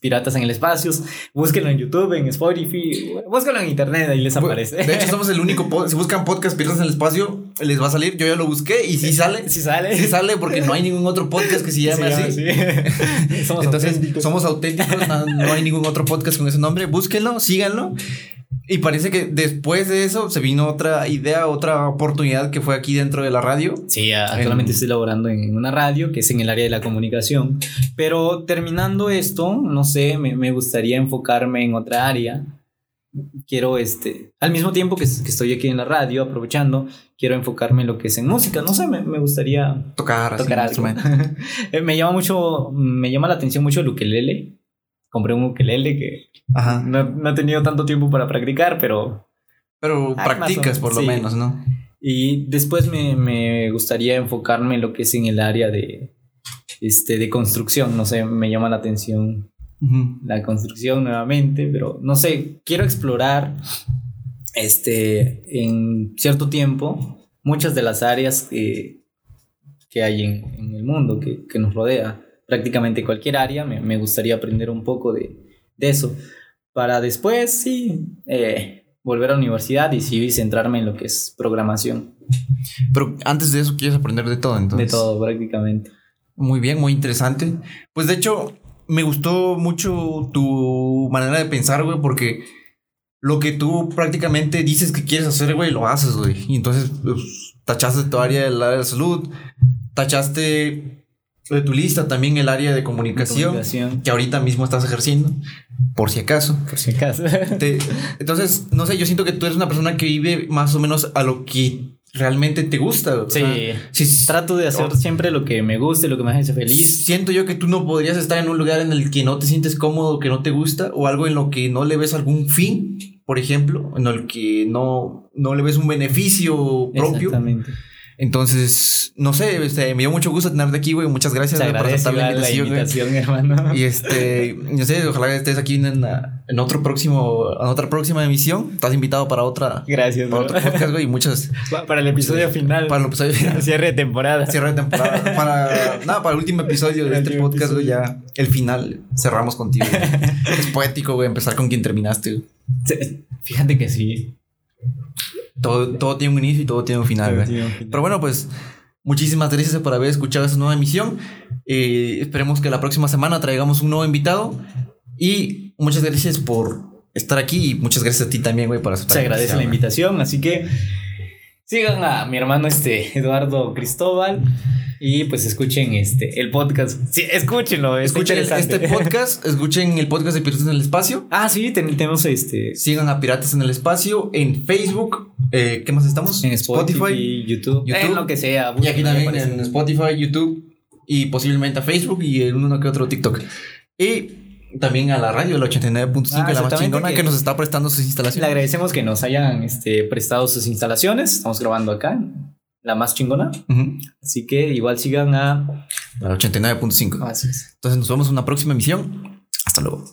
Speaker 2: Piratas en el Espacio. Búsquenlo en YouTube, en Spotify, búsquenlo en internet, ahí les aparece.
Speaker 1: De hecho, somos el único, si buscan podcast Piratas en el Espacio, les va a salir. Yo ya lo busqué y sí sale.
Speaker 2: Sí sale.
Speaker 1: Sí sale porque no hay ningún otro podcast que se llame así. Entonces, somos auténticos, no hay ningún otro podcast con ese nombre. Búsquenlo, síganlo. Y parece que después de eso se vino otra idea, otra oportunidad que fue aquí dentro de la radio.
Speaker 2: Sí, actualmente estoy laborando en una radio que es en el área de la comunicación. Pero terminando esto, no sé, me, gustaría enfocarme en otra área. Quiero, este, al mismo tiempo que, estoy aquí en la radio, aprovechando, quiero enfocarme en lo que es en música. No sé, me, gustaría
Speaker 1: tocar,
Speaker 2: tocar algo. Eh, me llama mucho, me llama la atención mucho el ukelele compré un ukelele que No, he tenido tanto tiempo para practicar, pero...
Speaker 1: Pero practicas por lo menos, ¿no?
Speaker 2: Y después me, gustaría enfocarme en lo que es en el área de, este, de construcción, no sé, me llama la atención la construcción nuevamente, pero no sé, quiero explorar este, en cierto tiempo muchas de las áreas que, que hay en, el mundo, que, que nos rodea prácticamente cualquier área, me, gustaría aprender un poco de, eso, para después, sí, eh, volver a la universidad y sí centrarme en lo que es programación.
Speaker 1: Pero antes de eso quieres aprender de todo, entonces.
Speaker 2: De todo, prácticamente.
Speaker 1: Muy bien, muy interesante. Pues de hecho, me gustó mucho tu manera de pensar, güey, porque lo que tú prácticamente dices que quieres hacer, güey, lo haces, güey. Y entonces pues, tachaste tu área del área de salud, tachaste de tu lista también el área de comunicación,
Speaker 2: Comunicación.
Speaker 1: que ahorita mismo estás ejerciendo, por si acaso.
Speaker 2: Por si acaso.
Speaker 1: Te- entonces, no sé, yo siento que tú eres una persona que vive más o menos a lo que realmente te gusta. o
Speaker 2: Sí.
Speaker 1: sea, sí,
Speaker 2: Trato de hacer siempre lo que me guste, lo que me hace feliz.
Speaker 1: Siento yo que tú no podrías estar en un lugar en el que no te sientes cómodo, que no te gusta, o algo en lo que no le ves algún fin, por ejemplo, en el que no, no le ves un beneficio propio.
Speaker 2: Exactamente.
Speaker 1: Entonces, no sé, este, me dio mucho gusto tenerte aquí, güey. Muchas gracias güey, por aceptar la invitación.
Speaker 2: hermano.
Speaker 1: Y este, no sé, ojalá estés aquí en, en otro próximo, en otra próxima emisión. Estás invitado para otra,
Speaker 2: Gracias,
Speaker 1: para otro podcast, güey. Y muchas
Speaker 2: Pa- Para el episodio final.
Speaker 1: para el episodio
Speaker 2: Cierre de temporada.
Speaker 1: cierre de temporada. Para nada, para el último episodio de este podcast, güey. Ya el final cerramos contigo. güey. es poético, güey, empezar con quien terminaste. güey.
Speaker 2: Fíjate que sí.
Speaker 1: Todo, todo tiene un inicio y todo tiene un final, güey. Pero bueno, pues muchísimas gracias por haber escuchado esta nueva emisión. Eh, esperemos que la próxima semana traigamos un nuevo invitado. Y muchas gracias por estar aquí y muchas gracias a ti también, güey, por aceptar
Speaker 2: Se agradece la invitación, así que sigan a mi hermano este Eduardo Cristóbal y pues escuchen este el podcast. Sí, escúchenlo,
Speaker 1: Escuchen este podcast, escuchen el podcast de Piratas en el Espacio.
Speaker 2: Ah, sí, ten- tenemos este
Speaker 1: Sigan a Piratas en el Espacio en Facebook. Eh, ¿Qué más estamos?
Speaker 2: en Spotify, YouTube,
Speaker 1: YouTube.
Speaker 2: en lo que sea.
Speaker 1: Y aquí también en Spotify, YouTube y posiblemente a Facebook y en uno que otro TikTok. Y también a la radio, el 89.5,
Speaker 2: Ah,
Speaker 1: la más chingona, que,
Speaker 2: que-
Speaker 1: nos está prestando sus
Speaker 2: Le
Speaker 1: instalaciones.
Speaker 2: agradecemos que nos hayan este, prestado sus instalaciones. Estamos grabando acá, la más chingona. Así que igual sigan a.
Speaker 1: Al 89.5.
Speaker 2: Así es.
Speaker 1: Entonces nos vemos en una próxima emisión. Hasta luego.